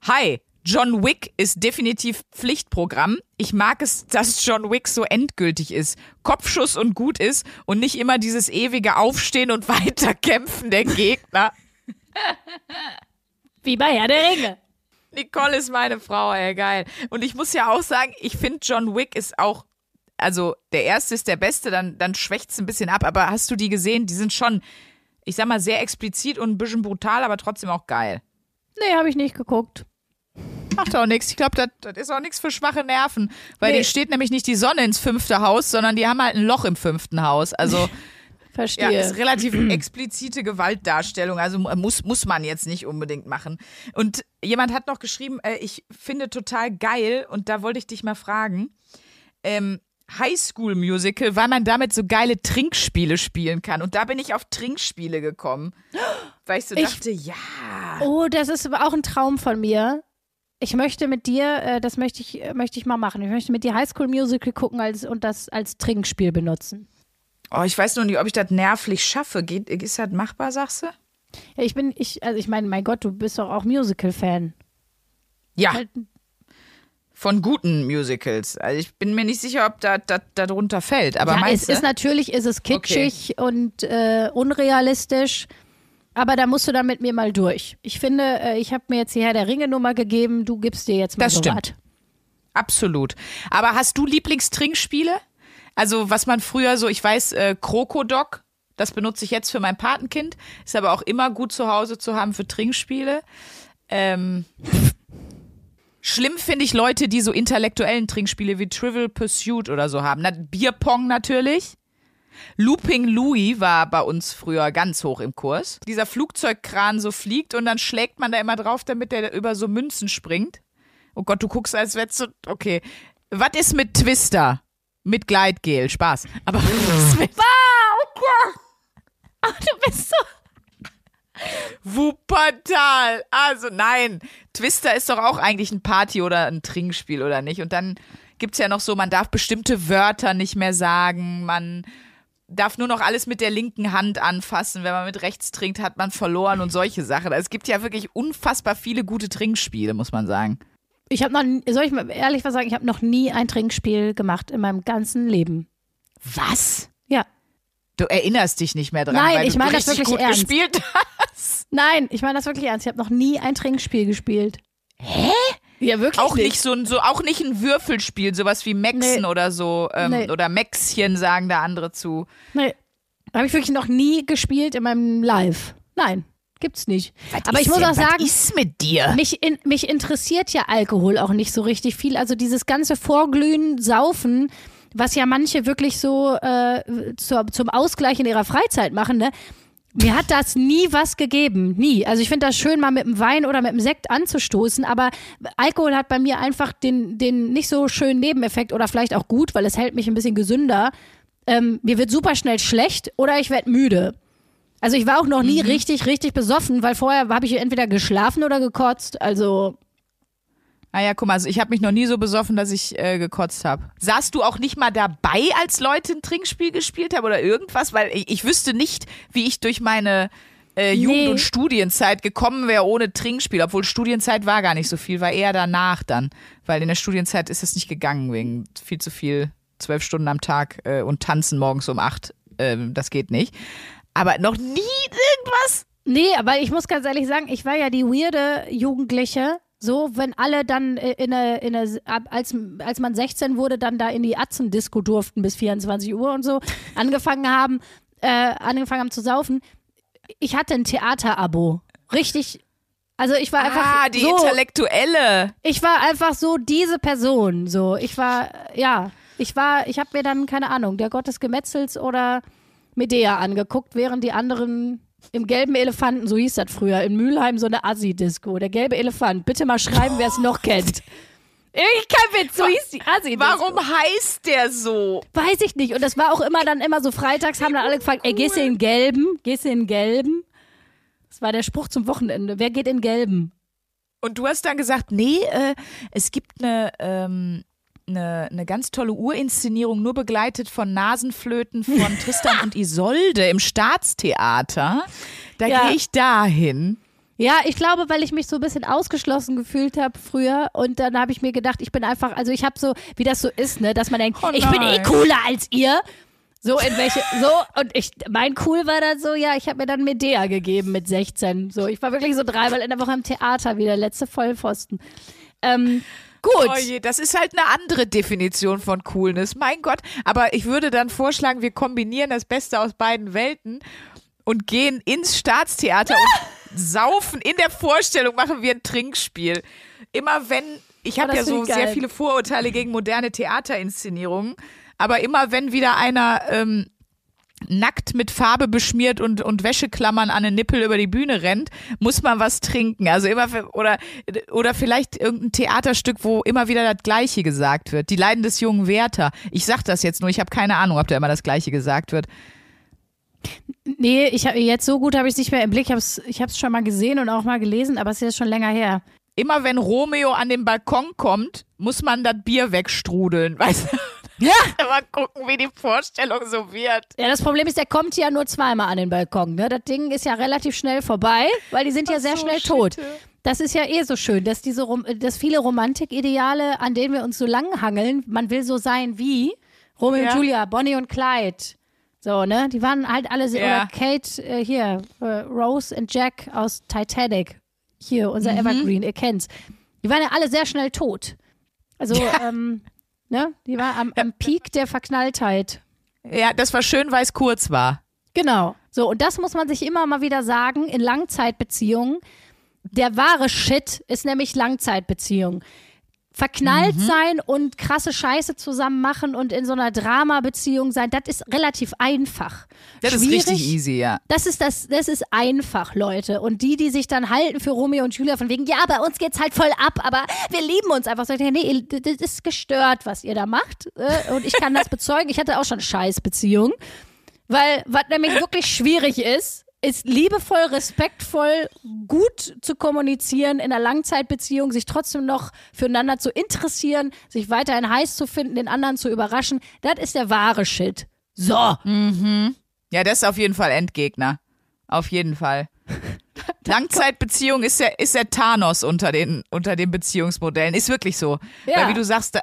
Hi, John Wick ist definitiv Pflichtprogramm. Ich mag es, dass John Wick so endgültig ist, Kopfschuss und gut ist und nicht immer dieses ewige Aufstehen und Weiterkämpfen der Gegner. Wie bei Herr der Ringe. Nicole ist meine Frau, ey, geil. Und ich muss ja auch sagen, ich finde John Wick ist auch also der erste ist der beste, dann, dann schwächt es ein bisschen ab. Aber hast du die gesehen? Die sind schon, ich sag mal, sehr explizit und ein bisschen brutal, aber trotzdem auch geil. Nee, habe ich nicht geguckt. Macht auch nichts. Ich glaube, das, ist auch nichts für schwache Nerven. Weil Nee. denen steht nämlich nicht die Sonne ins fünfte Haus, sondern die haben halt ein Loch im fünften Haus. Also ja, Verstehe. ist relativ explizite Gewaltdarstellung. Also mu- muss, muss man jetzt nicht unbedingt machen. Und jemand hat noch geschrieben, äh, ich finde total geil, und da wollte ich dich mal fragen, ähm, Highschool Musical, weil man damit so geile Trinkspiele spielen kann. Und da bin ich auf Trinkspiele gekommen. Weil ich so Ich- dachte, ja. Oh, das ist aber auch ein Traum von mir. Ich möchte mit dir, äh, das möchte ich, äh, möchte ich mal machen. Ich möchte mit dir Highschool Musical gucken als, und das als Trinkspiel benutzen. Oh, ich weiß nur nicht, ob ich das nervlich schaffe. Geht, ist das machbar, sagst du? Ja, ich bin, ich, also ich meine, mein Gott, du bist doch auch Musical-Fan. Ja, Halt, von guten Musicals. Also ich bin mir nicht sicher, ob das da, drunter fällt. Aber ja, es ist natürlich, ist es kitschig und äh, unrealistisch. Aber da musst du dann mit mir mal durch. Ich finde, äh, ich habe mir jetzt die Herr der Ringe Nummer gegeben. Du gibst dir jetzt mal Das so stimmt. was. Absolut. Aber hast du Lieblingstrinkspiele? Also was man früher so, ich weiß, äh, Krokodok, das benutze ich jetzt für mein Patenkind, ist aber auch immer gut zu Hause zu haben für Trinkspiele. Ähm, schlimm finde ich Leute, die so intellektuellen Trinkspiele wie Trivial Pursuit oder so haben. Na, Bierpong natürlich. Looping Louis war bei uns früher ganz hoch im Kurs. Dieser Flugzeugkran so fliegt und dann schlägt man da immer drauf, damit der über so Münzen springt. Oh Gott, du guckst, als wärst du. Okay. Was ist mit Twister? Mit Gleitgel. Spaß. Aber was ist mit Du bist so. Wuppertal? Also nein. Twister ist doch auch eigentlich ein Party- oder ein Trinkspiel, oder nicht? Und dann gibt's ja noch so, man darf bestimmte Wörter nicht mehr sagen. Man darf nur noch alles mit der linken Hand anfassen. Wenn man mit rechts trinkt, hat man verloren und solche Sachen. Es gibt ja wirklich unfassbar viele gute Trinkspiele, muss man sagen. Ich habe noch, nie- soll ich mal ehrlich was sagen? Ich habe noch nie ein Trinkspiel gemacht in meinem ganzen Leben. Was? Ja. Du erinnerst dich nicht mehr dran, Nein, weil ich du meine das wirklich gut ernst. gespielt hast. Nein, ich meine das wirklich ernst. Ich habe noch nie ein Trinkspiel gespielt. Hä? Ja, wirklich Auch nicht so ein, so, auch nicht ein Würfelspiel, sowas wie Maxen Nee. oder so, ähm, Nee. oder Maxchen sagen da andere zu. Nee. Habe ich wirklich noch nie gespielt in meinem Live. Nein, gibt's nicht. Aber ich muss auch sagen, was ist mit dir? mich, in, mich interessiert ja Alkohol auch nicht so richtig viel. Also dieses ganze Vorglühen, Saufen, was ja manche wirklich so äh, zur, zum Ausgleich in ihrer Freizeit machen, ne? Mir hat das nie was gegeben, nie. Also ich finde das schön, mal mit dem Wein oder mit dem Sekt anzustoßen, aber Alkohol hat bei mir einfach den, den nicht so schönen Nebeneffekt oder vielleicht auch gut, weil es hält mich ein bisschen gesünder. Ähm, mir wird super schnell schlecht oder ich werde müde. Also ich war auch noch nie richtig, richtig besoffen, weil vorher habe ich entweder geschlafen oder gekotzt. Also Ah ja, guck mal, also ich habe mich noch nie so besoffen, dass ich äh, gekotzt habe. Saßt du auch nicht mal dabei, als Leute ein Trinkspiel gespielt haben oder irgendwas? Weil ich, ich wüsste nicht, wie ich durch meine äh, Jugend- Nee. und Studienzeit gekommen wäre ohne Trinkspiel. Obwohl Studienzeit war gar nicht so viel, war eher danach dann. Weil in der Studienzeit ist es nicht gegangen, wegen viel zu viel, zwölf Stunden am Tag äh, und tanzen morgens um acht. Ähm, das geht nicht. Aber noch nie irgendwas. Nee, aber ich muss ganz ehrlich sagen, ich war ja die weirde Jugendliche. So, wenn alle dann äh, in eine, in eine, als, als man 16 wurde, dann da in die Atzen-Disco durften bis 24 Uhr und so, angefangen haben, äh, angefangen haben zu saufen. Ich hatte ein Theaterabo. Richtig. Also ich war einfach Ah, die so, Intellektuelle. ich war einfach so diese Person. So, ich war, ja, ich war, ich habe mir dann, keine Ahnung, der Gott des Gemetzels oder Medea angeguckt, während die anderen im gelben Elefanten, so hieß das früher, in Mülheim so eine Assi-Disco. Der gelbe Elefant. Bitte mal schreiben, wer es noch kennt. Ich kein Witz, so hieß die Assi-Disco. Warum heißt der so? Weiß ich nicht. Und das war auch immer dann immer so freitags, haben dann alle gefragt, ey, gehst du in gelben? Gehst du in gelben? Das war der Spruch zum Wochenende. Wer geht in gelben? Und du hast dann gesagt, nee, äh, es gibt eine, ähm, eine, eine ganz tolle Urinszenierung, nur begleitet von Nasenflöten von Tristan und Isolde im Staatstheater. Da Ja. gehe ich dahin. Ja, ich glaube, weil ich mich so ein bisschen ausgeschlossen gefühlt habe früher und dann habe ich mir gedacht, ich bin einfach, also ich habe so, wie das so ist, ne, dass man denkt, Oh ich bin eh cooler als ihr. So in welche, so und ich, mein cool war dann so, ja, ich habe mir dann Medea gegeben mit 16. So, ich war wirklich so dreimal in der Woche im Theater, wie der letzte Vollpfosten. Ähm, Gut. Oh je, das ist halt eine andere Definition von Coolness. Mein Gott. Aber ich würde dann vorschlagen, wir kombinieren das Beste aus beiden Welten und gehen ins Staatstheater und saufen. In der Vorstellung machen wir ein Trinkspiel. Immer wenn, ich habe Oh, ja so sehr geil. viele Vorurteile gegen moderne Theaterinszenierungen, aber immer wenn wieder einer ähm, nackt mit Farbe beschmiert und, und Wäscheklammern an den Nippel über die Bühne rennt, muss man was trinken. Also immer, für, oder, oder vielleicht irgendein Theaterstück, wo immer wieder das Gleiche gesagt wird. Die Leiden des jungen Werther. Ich sag das jetzt nur, ich habe keine Ahnung, ob da immer das Gleiche gesagt wird. Nee, ich habe jetzt so gut habe ich es nicht mehr im Blick. Ich habe es ich hab's schon mal gesehen und auch mal gelesen, aber es ist jetzt schon länger her. Immer wenn Romeo an den Balkon kommt, muss man das Bier wegstrudeln. Weißt du? Ja. Mal gucken, wie die Vorstellung so wird. Ja, das Problem ist, der kommt ja nur zweimal an den Balkon. Ne? Das Ding ist ja relativ schnell vorbei, weil die sind ja Ach sehr so, schnell Schitte. tot. Das ist ja eh so schön, dass diese dass viele Romantikideale, an denen wir uns so lang hangeln, man will so sein wie Romeo Ja. und Julia, Bonnie und Clyde. So, ne? Die waren halt alle sehr, Ja. oder Kate, äh, hier, äh, Rose und Jack aus Titanic. Hier, unser Mhm. Evergreen, ihr kennt's. Die waren ja alle sehr schnell tot. Also, ähm, ne? Die war am, am Peak der Verknalltheit. Ja, das war schön, weil es kurz war. Genau. So, und das muss man sich immer mal wieder sagen in Langzeitbeziehungen. Der wahre Shit ist nämlich Langzeitbeziehung. Verknallt Mhm. sein und krasse Scheiße zusammen machen und in so einer Drama-Beziehung sein, das ist relativ einfach. Das Schwierig, ist richtig easy, ja. Das ist das, das ist einfach, Leute. Und die, die sich dann halten für Romeo und Julia von wegen, ja, bei uns geht's halt voll ab, aber wir lieben uns einfach. Sagt, ja, nee, das ist gestört, was ihr da macht. Äh, Und ich kann das bezeugen. Ich hatte auch schon Scheißbeziehungen. Weil, was nämlich wirklich schwierig ist, ist liebevoll, respektvoll, gut zu kommunizieren in einer Langzeitbeziehung, sich trotzdem noch füreinander zu interessieren, sich weiterhin heiß zu finden, den anderen zu überraschen. Das ist der wahre Shit. So. Ja, das ist auf jeden Fall Endgegner. Auf jeden Fall. Langzeitbeziehung ist der, ist der Thanos unter den, unter den Beziehungsmodellen. Ist wirklich so. Ja. Weil wie du sagst,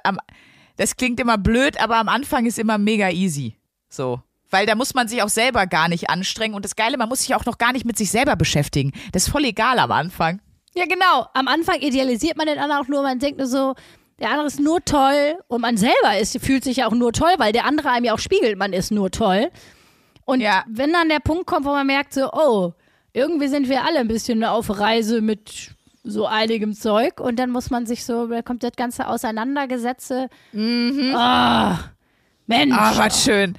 das klingt immer blöd, aber am Anfang ist immer mega easy. So. Weil da muss man sich auch selber gar nicht anstrengen. Und das Geile, man muss sich auch noch gar nicht mit sich selber beschäftigen. Das ist voll egal am Anfang. Ja, genau. Am Anfang idealisiert man den anderen auch nur, man denkt nur so, der andere ist nur toll und man selber ist, fühlt sich ja auch nur toll, weil der andere einem ja auch spiegelt, man ist nur toll. Und Ja. wenn dann der Punkt kommt, wo man merkt so, oh, irgendwie sind wir alle ein bisschen auf Reise mit so einigem Zeug und dann muss man sich so, da kommt das ganze Auseinandergesetze. Ah, Mensch. Ah, was schön.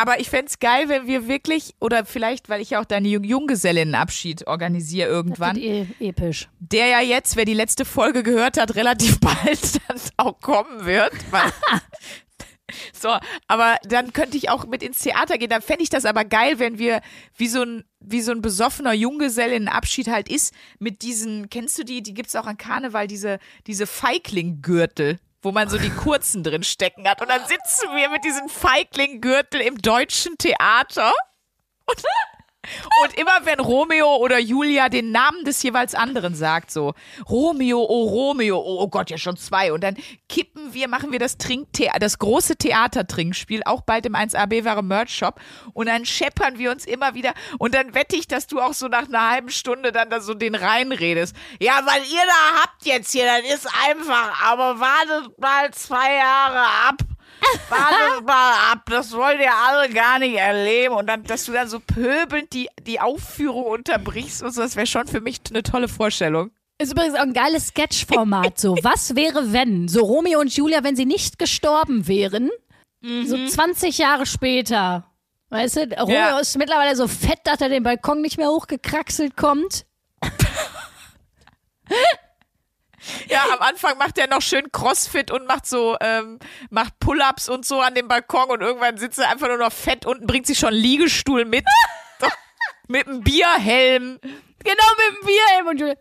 Aber ich fänd's geil, wenn wir wirklich, oder vielleicht, weil ich ja auch deine Jung Junggesellinnenabschied organisiere das irgendwann. wird eh episch. der ja jetzt, wer die letzte Folge gehört hat, relativ bald dann auch kommen wird. So, aber dann könnte ich auch mit ins Theater gehen. Dann fände ich das aber geil, wenn wir wie so ein, wie so ein besoffener Junggesellinnenabschied halt ist, mit diesen, kennst du die, die gibt's auch an Karneval, diese, diese Feiglinggürtel. Wo man so die kurzen drin stecken hat. Und dann sitzen wir mit diesem Feiglinggürtel im deutschen Theater. Und und immer wenn Romeo oder Julia den Namen des jeweils anderen sagt, so Romeo, oh Romeo, oh, oh Gott, ja schon zwei. Und dann kippen wir, machen wir das Trinkthea das große Theatertrinkspiel, auch bald im 1AB Ware Merch Shop. Und dann scheppern wir uns immer wieder. Und dann wette ich, dass du auch so nach einer halben Stunde dann da so den reinredest. Ja, weil ihr da habt jetzt hier, das ist einfach, aber wartet mal zwei Jahre ab. Wartet mal ab, das wollt ihr alle gar nicht erleben. Und dann, dass du dann so pöbelnd die, die Aufführung unterbrichst und so, das wäre schon für mich eine tolle Vorstellung. Ist übrigens auch ein geiles Sketchformat. So, was wäre, wenn? So Romeo und Julia, wenn sie nicht gestorben wären, so 20 Jahre später. Weißt du, Romeo Ja. ist mittlerweile so fett, dass er den Balkon nicht mehr hochgekraxelt kommt. Ja, am Anfang macht er noch schön Crossfit und macht so, ähm, macht Pull-ups und so an dem Balkon und irgendwann sitzt er einfach nur noch fett unten, bringt sich schon einen Liegestuhl mit. mit einem Bierhelm. Genau mit dem Bierhelm und Julia.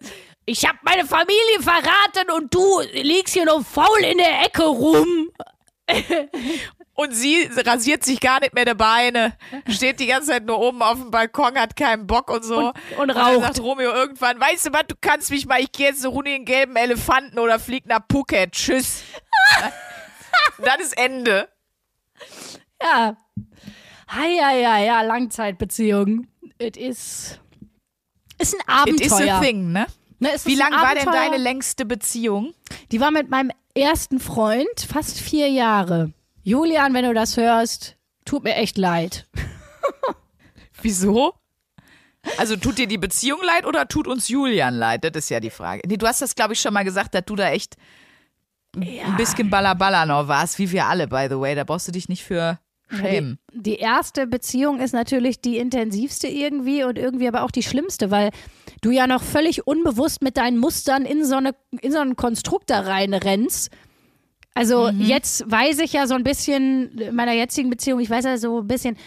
Ich hab meine Familie verraten und du liegst hier noch faul in der Ecke rum. Und sie rasiert sich gar nicht mehr die Beine, steht die ganze Zeit nur oben auf dem Balkon, hat keinen Bock und so. Und- und dann raucht. sagt Romeo irgendwann, weißt du was, du kannst mich mal, ich gehe jetzt eine Runde in den gelben Elefanten oder flieg nach Phuket. Tschüss. Dann ist Ende. Ja. Ja, ja, ja, ja, Langzeitbeziehung. Es ist. Ist ein It is Abenteuer. a thing, ne? Ne, Wie lang war denn Abenteuer. deine längste Beziehung? Die war mit meinem ersten Freund fast vier Jahre. Julian, wenn du das hörst, tut mir echt leid. Wieso? Also tut dir die Beziehung leid oder tut uns Julian leid? Das ist ja die Frage. Nee, du hast das, glaube ich, schon mal gesagt, dass du da echt ein bisschen Ballaballa noch warst, wie wir alle, by the way. Da brauchst du dich nicht für schämen. Die, die erste Beziehung ist natürlich die intensivste irgendwie und irgendwie aber auch die schlimmste, weil du ja noch völlig unbewusst mit deinen Mustern in so, eine, in so ein Konstrukt da reinrennst. Also jetzt weiß ich ja so ein bisschen in meiner jetzigen Beziehung, ich weiß ja so ein bisschen,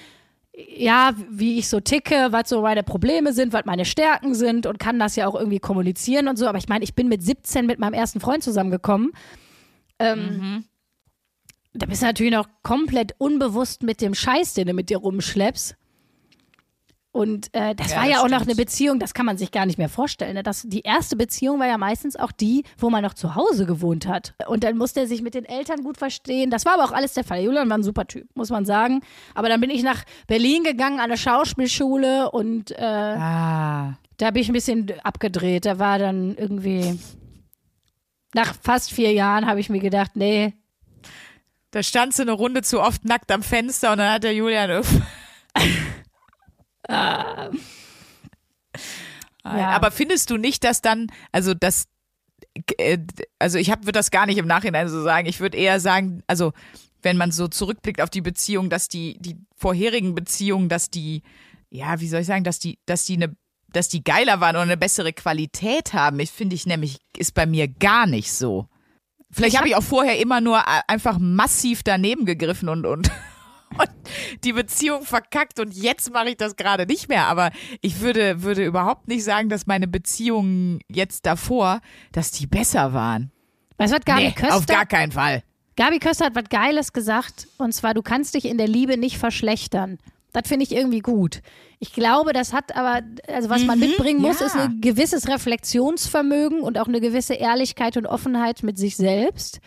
ja, wie ich so ticke, was so meine Probleme sind, was meine Stärken sind und kann das ja auch irgendwie kommunizieren und so. Aber ich meine, ich bin mit 17 mit meinem ersten Freund zusammengekommen. Ähm, Da bist du natürlich noch komplett unbewusst mit dem Scheiß, den du mit dir rumschleppst. Und äh, das Ja, war das ja auch noch eine Beziehung, das kann man sich gar nicht mehr vorstellen. Ne? Das, die erste Beziehung war ja meistens auch die, wo man noch zu Hause gewohnt hat. Und dann musste er sich mit den Eltern gut verstehen. Das war aber auch alles der Fall. Julian war ein super Typ, muss man sagen. Aber dann bin ich nach Berlin gegangen an eine Schauspielschule und äh, Ah. da bin ich ein bisschen abgedreht. Da war dann irgendwie. Nach fast vier Jahren habe ich mir gedacht, nee, Da stand sie eine Runde zu oft nackt am Fenster und dann hat der Julian irgendwann. Ja. Aber findest du nicht, dass dann, also das, äh, also ich würde das gar nicht im Nachhinein so sagen. Ich würde eher sagen, also wenn man so zurückblickt auf die Beziehung, dass die die vorherigen Beziehungen, dass die, ja, wie soll ich sagen, dass die, dass die eine dass die geiler waren oder eine bessere Qualität haben, ich finde ich nämlich, ist bei mir gar nicht so. Vielleicht Ich habe ich auch vorher immer nur einfach massiv daneben gegriffen und, und, und die Beziehung verkackt und jetzt mache ich das gerade nicht mehr. Aber ich würde, würde überhaupt nicht sagen, dass meine Beziehungen jetzt davor, dass die besser waren. weißt du, was Gabi Nee, Köster auf gar keinen Fall. Gabi Köster hat was Geiles gesagt, und zwar, du kannst dich in der Liebe nicht verschlechtern. Das finde ich irgendwie gut. Ich glaube, das hat aber, also was man mitbringen muss, ja. ist ein gewisses Reflexionsvermögen und auch eine gewisse Ehrlichkeit und Offenheit mit sich selbst.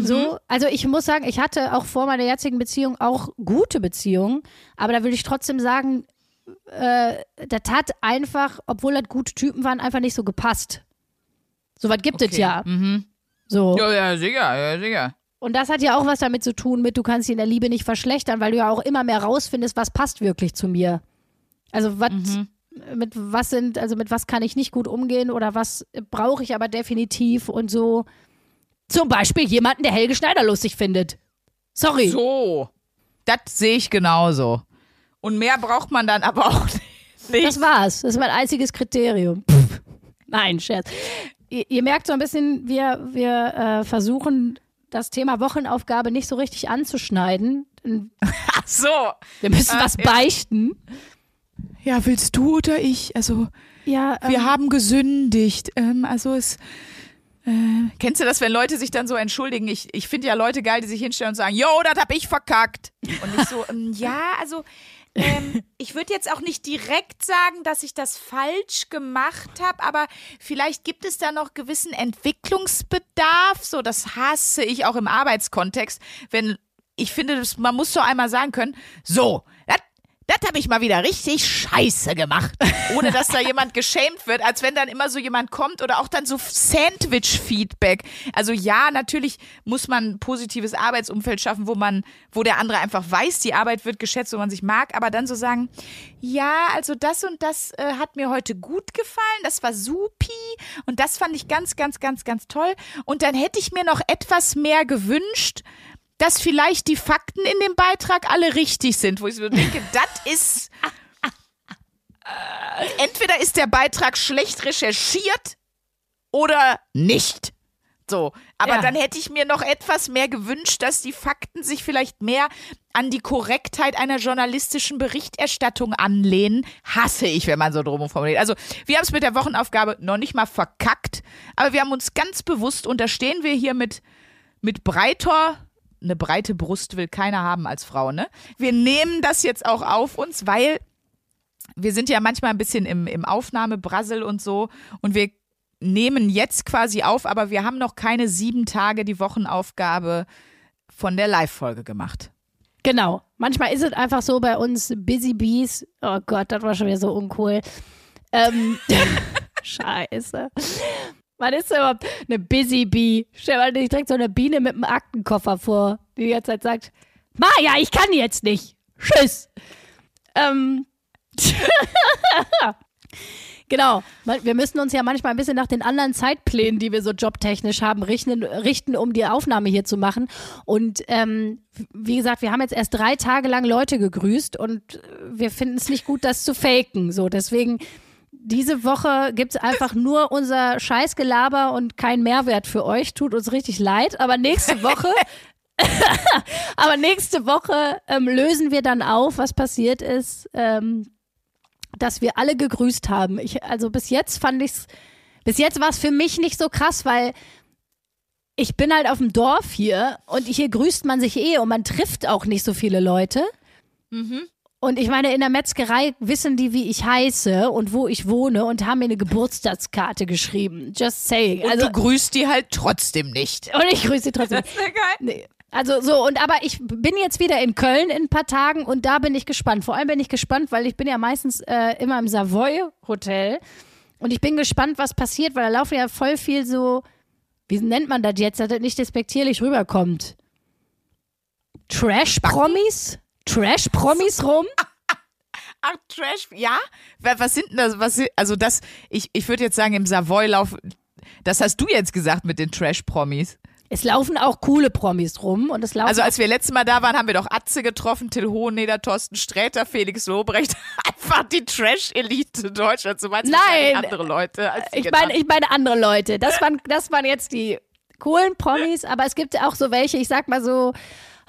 So, also ich muss sagen, ich hatte auch vor meiner jetzigen Beziehung auch gute Beziehungen, aber da will ich trotzdem sagen, äh, das hat einfach, obwohl das gute Typen waren, einfach nicht so gepasst. So was gibt es Okay. ja. So. Ja, ja, sicher, ja, sicher. Und das hat ja auch was damit zu tun mit, du kannst dich in der Liebe nicht verschlechtern, weil du ja auch immer mehr rausfindest, was passt wirklich zu mir. Also was, mit was sind, also mit was kann ich nicht gut umgehen oder was brauche ich aber definitiv und so. Zum Beispiel jemanden, der Helge Schneider lustig findet. Sorry. So. Das sehe ich genauso. Und mehr braucht man dann aber auch nicht. Das war's. Das ist mein einziges Kriterium. Pff. Nein, Scherz. Ihr, ihr merkt so ein bisschen, wir, wir äh, versuchen, das Thema Wochenaufgabe nicht so richtig anzuschneiden. Ach so. Wir müssen Ah, was beichten. Ja, willst du oder ich? Also, Ja, wir ähm, haben gesündigt. Ähm, also es. Äh, kennst du das, wenn Leute sich dann so entschuldigen? Ich, ich finde ja Leute geil, die sich hinstellen und sagen, yo, das hab ich verkackt. Und ich so, ähm, ja, also ähm, ich würde jetzt auch nicht direkt sagen, dass ich das falsch gemacht habe, aber vielleicht gibt es da noch gewissen Entwicklungsbedarf. So, das hasse ich auch im Arbeitskontext, wenn ich finde, man muss so einmal sagen können, so, das habe ich mal wieder richtig scheiße gemacht. Ohne dass da jemand geschämt wird, als wenn dann immer so jemand kommt oder auch dann so Sandwich-Feedback. Also ja, natürlich muss man ein positives Arbeitsumfeld schaffen, wo man, wo der andere einfach weiß, die Arbeit wird geschätzt, wo man sich mag, aber dann so sagen, ja, also das und das äh, hat mir heute gut gefallen, das war supi und das fand ich ganz, ganz, ganz, ganz toll. Und dann hätte ich mir noch etwas mehr gewünscht, dass vielleicht die Fakten in dem Beitrag alle richtig sind, wo ich so denke, das ist. Entweder ist der Beitrag schlecht recherchiert oder nicht. So, aber Ja. dann hätte ich mir noch etwas mehr gewünscht, dass die Fakten sich vielleicht mehr an die Korrektheit einer journalistischen Berichterstattung anlehnen. Hasse ich, wenn man so drum formuliert. Also, wir haben es mit der Wochenaufgabe noch nicht mal verkackt, aber wir haben uns ganz bewusst, und da stehen wir hier mit, mit breiter, eine breite Brust will keiner haben als Frau, ne? Wir nehmen das jetzt auch auf uns, weil wir sind ja manchmal ein bisschen im, im Aufnahmebrassel und so und wir nehmen jetzt quasi auf, aber wir haben noch keine sieben Tage die Wochenaufgabe von der Live-Folge gemacht. Genau. Manchmal ist es einfach so bei uns Busy Bees. Oh Gott, das war schon wieder so uncool. Ähm, Scheiße. Was ist überhaupt eine Busy Bee? Stell mal nicht direkt so eine Biene mit einem Aktenkoffer vor, die die ganze Zeit sagt, Maja, ich kann jetzt nicht. Tschüss. Ähm. genau. Wir müssen uns ja manchmal ein bisschen nach den anderen Zeitplänen, die wir so jobtechnisch haben, richten, richten um die Aufnahme hier zu machen. Und ähm, wie gesagt, wir haben jetzt erst drei Tage lang Leute gegrüßt und wir finden es nicht gut, das zu faken. So, deswegen diese Woche gibt es einfach nur unser Scheißgelaber und kein Mehrwert für euch. Tut uns richtig leid. Aber nächste Woche, aber nächste Woche ähm, lösen wir dann auf, was passiert ist, ähm, dass wir alle gegrüßt haben. Ich, also bis jetzt fand ich's, bis jetzt war es für mich nicht so krass, weil ich bin halt auf dem Dorf hier und hier grüßt man sich eh und man trifft auch nicht so viele Leute. Mhm. Und ich meine, in der Metzgerei wissen die, wie ich heiße und wo ich wohne und haben mir eine Geburtstagskarte geschrieben. Just saying. Und Also, du grüßt die halt trotzdem nicht. und ich grüße sie trotzdem. Das ist geil. Nee. Also so, und aber ich bin jetzt wieder in Köln in ein paar Tagen und da bin ich gespannt. Vor allem bin ich gespannt, weil ich bin ja meistens äh, immer im Savoy Hotel und ich bin gespannt, was passiert, weil da laufen ja voll viel so, wie nennt man das jetzt, dass das nicht despektierlich rüberkommt. Trash-Promis? Trash-Promis rum? Ach, Trash, ja? Wa- Was sind denn das? Was, also das, ich, ich würde jetzt sagen, im Savoy-Lauf, das hast du jetzt gesagt mit den Trash-Promis. Es laufen auch coole Promis rum und es laufen Also als wir letztes Mal da waren, haben wir doch Atze getroffen, Till Hoheneder, Thorsten Sträter, Felix Lobrecht. Einfach die Trash-Elite Deutschlands. Du meinst Nein. andere Leute. Ich gedacht. meine, ich meine andere Leute. Das waren, das waren jetzt die coolen Promis, aber es gibt auch so welche, ich sag mal so,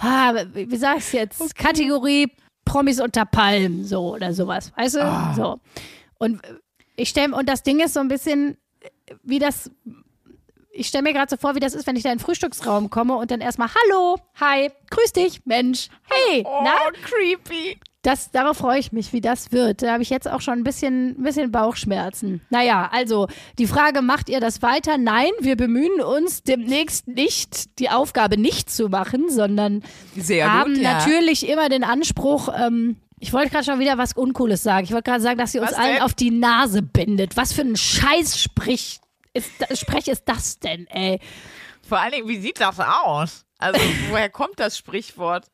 ah, wie sag ich's jetzt? Kategorie Promis unter Palmen, so oder sowas. Weißt du? So. Und ich stelle, und das Ding ist so ein bisschen, wie das, ich stelle mir gerade so vor, wie das ist, wenn ich da in den Frühstücksraum komme und dann erstmal, hallo, hi, grüß dich, Mensch, hey, oh, na? creepy. Das, darauf freue ich mich, wie das wird. Da habe ich jetzt auch schon ein bisschen, ein bisschen Bauchschmerzen. Naja, also die Frage, macht ihr das weiter? Nein, wir bemühen uns demnächst nicht, die Aufgabe nicht zu machen, sondern Sehr haben gut, ja. natürlich immer den Anspruch, ähm, ich wollte gerade schon wieder was Uncooles sagen. Ich wollte gerade sagen, dass sie uns Was allen denn? auf die Nase bindet. Was für ein Scheiß-Sprech ist, Sprech ist das denn, ey? Vor allen Dingen, wie sieht das aus? Also, woher kommt das Sprichwort?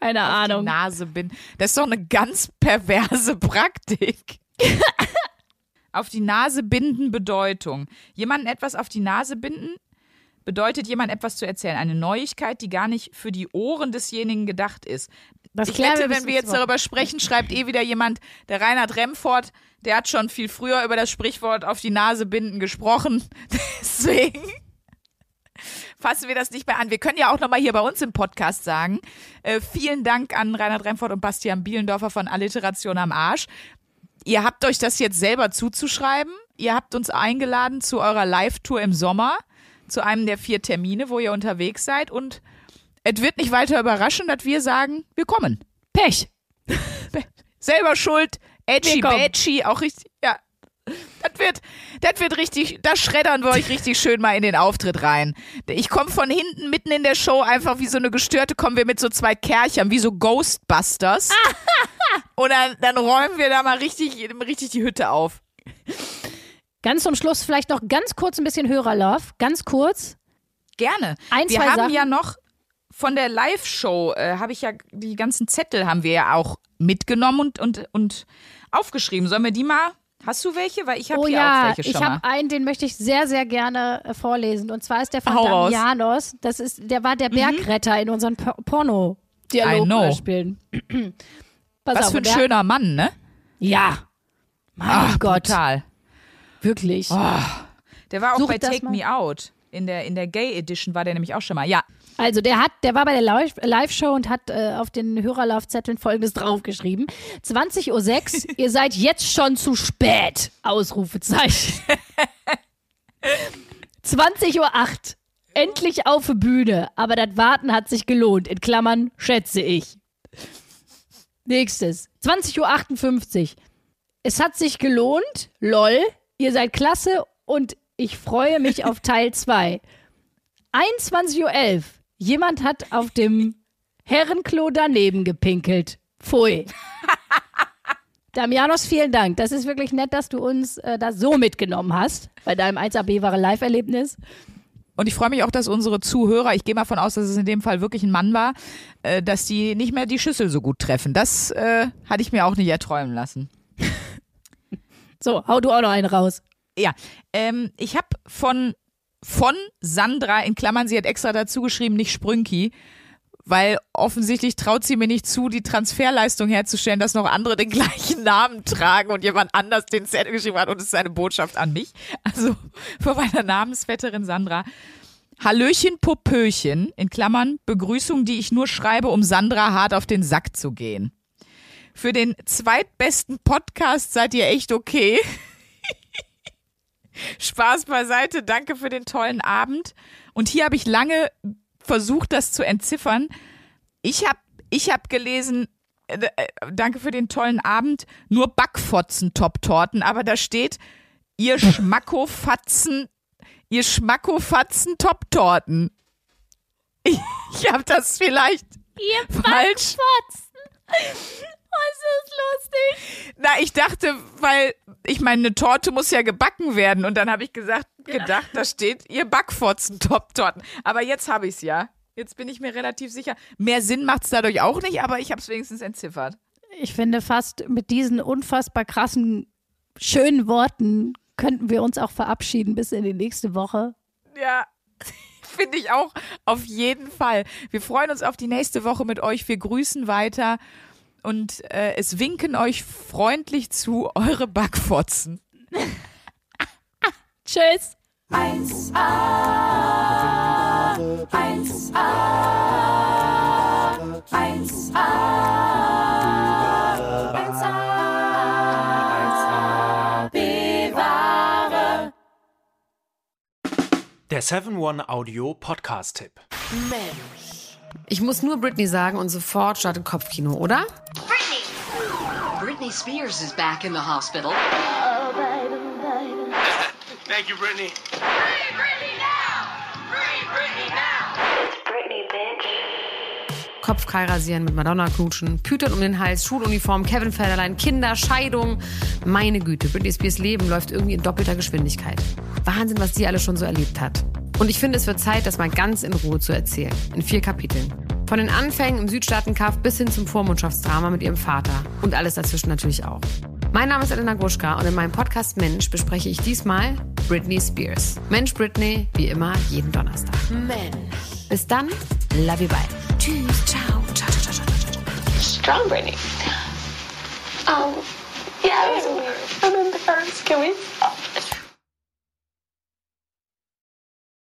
Keine Ahnung. Nase bin. Das ist doch eine ganz perverse Praktik. auf die Nase binden Bedeutung. Jemanden etwas auf die Nase binden bedeutet jemand etwas zu erzählen. Eine Neuigkeit, die gar nicht für die Ohren desjenigen gedacht ist. Das ich wette, wenn wir jetzt darüber sprechen, schreibt eh wieder jemand, der Reinhard Remford, der hat schon viel früher über das Sprichwort auf die Nase binden gesprochen. Deswegen fassen wir das nicht mehr an. Wir können ja auch nochmal hier bei uns im Podcast sagen, äh, vielen Dank an Reinhard Remford und Bastian Bielendorfer von Alliteration am Arsch. Ihr habt euch das jetzt selber zuzuschreiben. Ihr habt uns eingeladen zu eurer Live-Tour im Sommer, zu einem der vier Termine, wo ihr unterwegs seid. Und es wird nicht weiter überraschen, dass wir sagen, wir kommen. Pech. Selber schuld, edgy, badgy, auch richtig. Das wird, das wird richtig, da schreddern wir euch richtig schön mal in den Auftritt rein. Ich komme von hinten mitten in der Show einfach wie so eine Gestörte, kommen wir mit so zwei Kerchern, wie so Ghostbusters. Und dann, dann räumen wir da mal richtig, richtig die Hütte auf. Ganz zum Schluss vielleicht noch ganz kurz ein bisschen Hörerlove. Ganz kurz. Gerne. Ein, wir haben Sachen. ja noch von der Live-Show, äh, habe ich ja, die ganzen Zettel haben wir ja auch mitgenommen und, und, und aufgeschrieben. Sollen wir die mal, hast du welche? Weil ich habe Oh hier ja, auch welche ich schon mal. habe einen, den möchte ich sehr, sehr gerne äh, vorlesen. Und zwar ist der von Hau raus. Mhm. Damianos. Das ist, der war der Bergretter in unseren Por I Porno-Dialog know. spielen. Was auf, für ein der, schöner Mann, ne? Ja. Mein Ach, Gott, brutal. wirklich. Der war auch Such bei Take mal. Me Out. In der, in der Gay Edition war der nämlich auch schon mal. Ja. Also der hat, der war bei der Live- Live-Show und hat äh, auf den Hörerlaufzetteln folgendes draufgeschrieben. 20.06 Uhr, ihr seid jetzt schon zu spät. Ausrufezeichen. 20.08 Uhr, endlich auf die Bühne, aber das Warten hat sich gelohnt. In Klammern, schätze ich. Nächstes. 20.58 Uhr. Es hat sich gelohnt. Lol. Ihr seid klasse und ich freue mich auf Teil 2. 21.11 Uhr. Jemand hat auf dem Herrenklo daneben gepinkelt. Pfui. Damianos, vielen Dank. Das ist wirklich nett, dass du uns äh, da so mitgenommen hast bei deinem 1AB wahre Live-Erlebnis. Und ich freue mich auch, dass unsere Zuhörer, ich gehe mal von aus, dass es in dem Fall wirklich ein Mann war, äh, dass die nicht mehr die Schüssel so gut treffen. Das äh, hatte ich mir auch nicht erträumen lassen. So, hau du auch noch einen raus. Ja, ähm, ich habe von, von Sandra, in Klammern, sie hat extra dazu geschrieben, nicht Sprünki, weil offensichtlich traut sie mir nicht zu, die Transferleistung herzustellen, dass noch andere den gleichen Namen tragen und jemand anders den Zettel geschrieben hat und es ist eine Botschaft an mich. Also von meiner Namensvetterin Sandra. Hallöchen Popöchen, in Klammern, Begrüßung, die ich nur schreibe, um Sandra hart auf den Sack zu gehen. Für den zweitbesten Podcast seid ihr echt okay. Spaß beiseite, danke für den tollen Abend. Und hier habe ich lange versucht, das zu entziffern. Ich habe ich hab gelesen, äh, äh, danke für den tollen Abend, nur Backfotzen-Top-Torten, aber da steht, ihr Schmackofatzen, ihr Schmackofatzen-Top-Torten. Ich, ich habe das vielleicht Ihr falsch. Was ist lustig? Na, ich dachte, weil ich meine, eine Torte muss ja gebacken werden und dann habe ich gesagt, gedacht, da steht ihr Backfotzen Top-Torten. Aber jetzt habe ich es ja. Jetzt bin ich mir relativ sicher. Mehr Sinn macht es dadurch auch nicht, aber ich habe es wenigstens entziffert. Ich finde fast mit diesen unfassbar krassen, schönen Worten könnten wir uns auch verabschieden bis in die nächste Woche. Ja, finde ich auch auf jeden Fall. Wir freuen uns auf die nächste Woche mit euch. Wir grüßen weiter und äh, es winken euch freundlich zu eure Backfotzen. Tschüss. 1A, 1A, 1A, 1A, 1A, bewahre. Der 7-One-Audio-Podcast-Tipp. Ich muss nur Britney sagen und sofort startet Kopfkino, oder? Britney! Britney Spears is back in the hospital. Thank you, Brittany. Kopfkei rasieren, mit Madonna knutschen, Pütern um den Hals, Schuluniform, Kevin Federlein, Kinder, Scheidung. Meine Güte, Britney Spears Leben läuft irgendwie in doppelter Geschwindigkeit. Wahnsinn, was die alle schon so erlebt hat. Und ich finde, es wird Zeit, das mal ganz in Ruhe zu erzählen. In vier Kapiteln. Von den Anfängen im Südstaatenkampf bis hin zum Vormundschaftsdrama mit ihrem Vater. Und alles dazwischen natürlich auch. Mein Name ist Elena Gruschka und in meinem Podcast Mensch bespreche ich diesmal Britney Spears. Mensch Britney, wie immer, jeden Donnerstag. Mensch. Bis dann, love you, bye. Tschüss, ciao, ciao, ciao, ciao, ciao, ciao. Strong Britney. Um, yeah, I remember first. Can we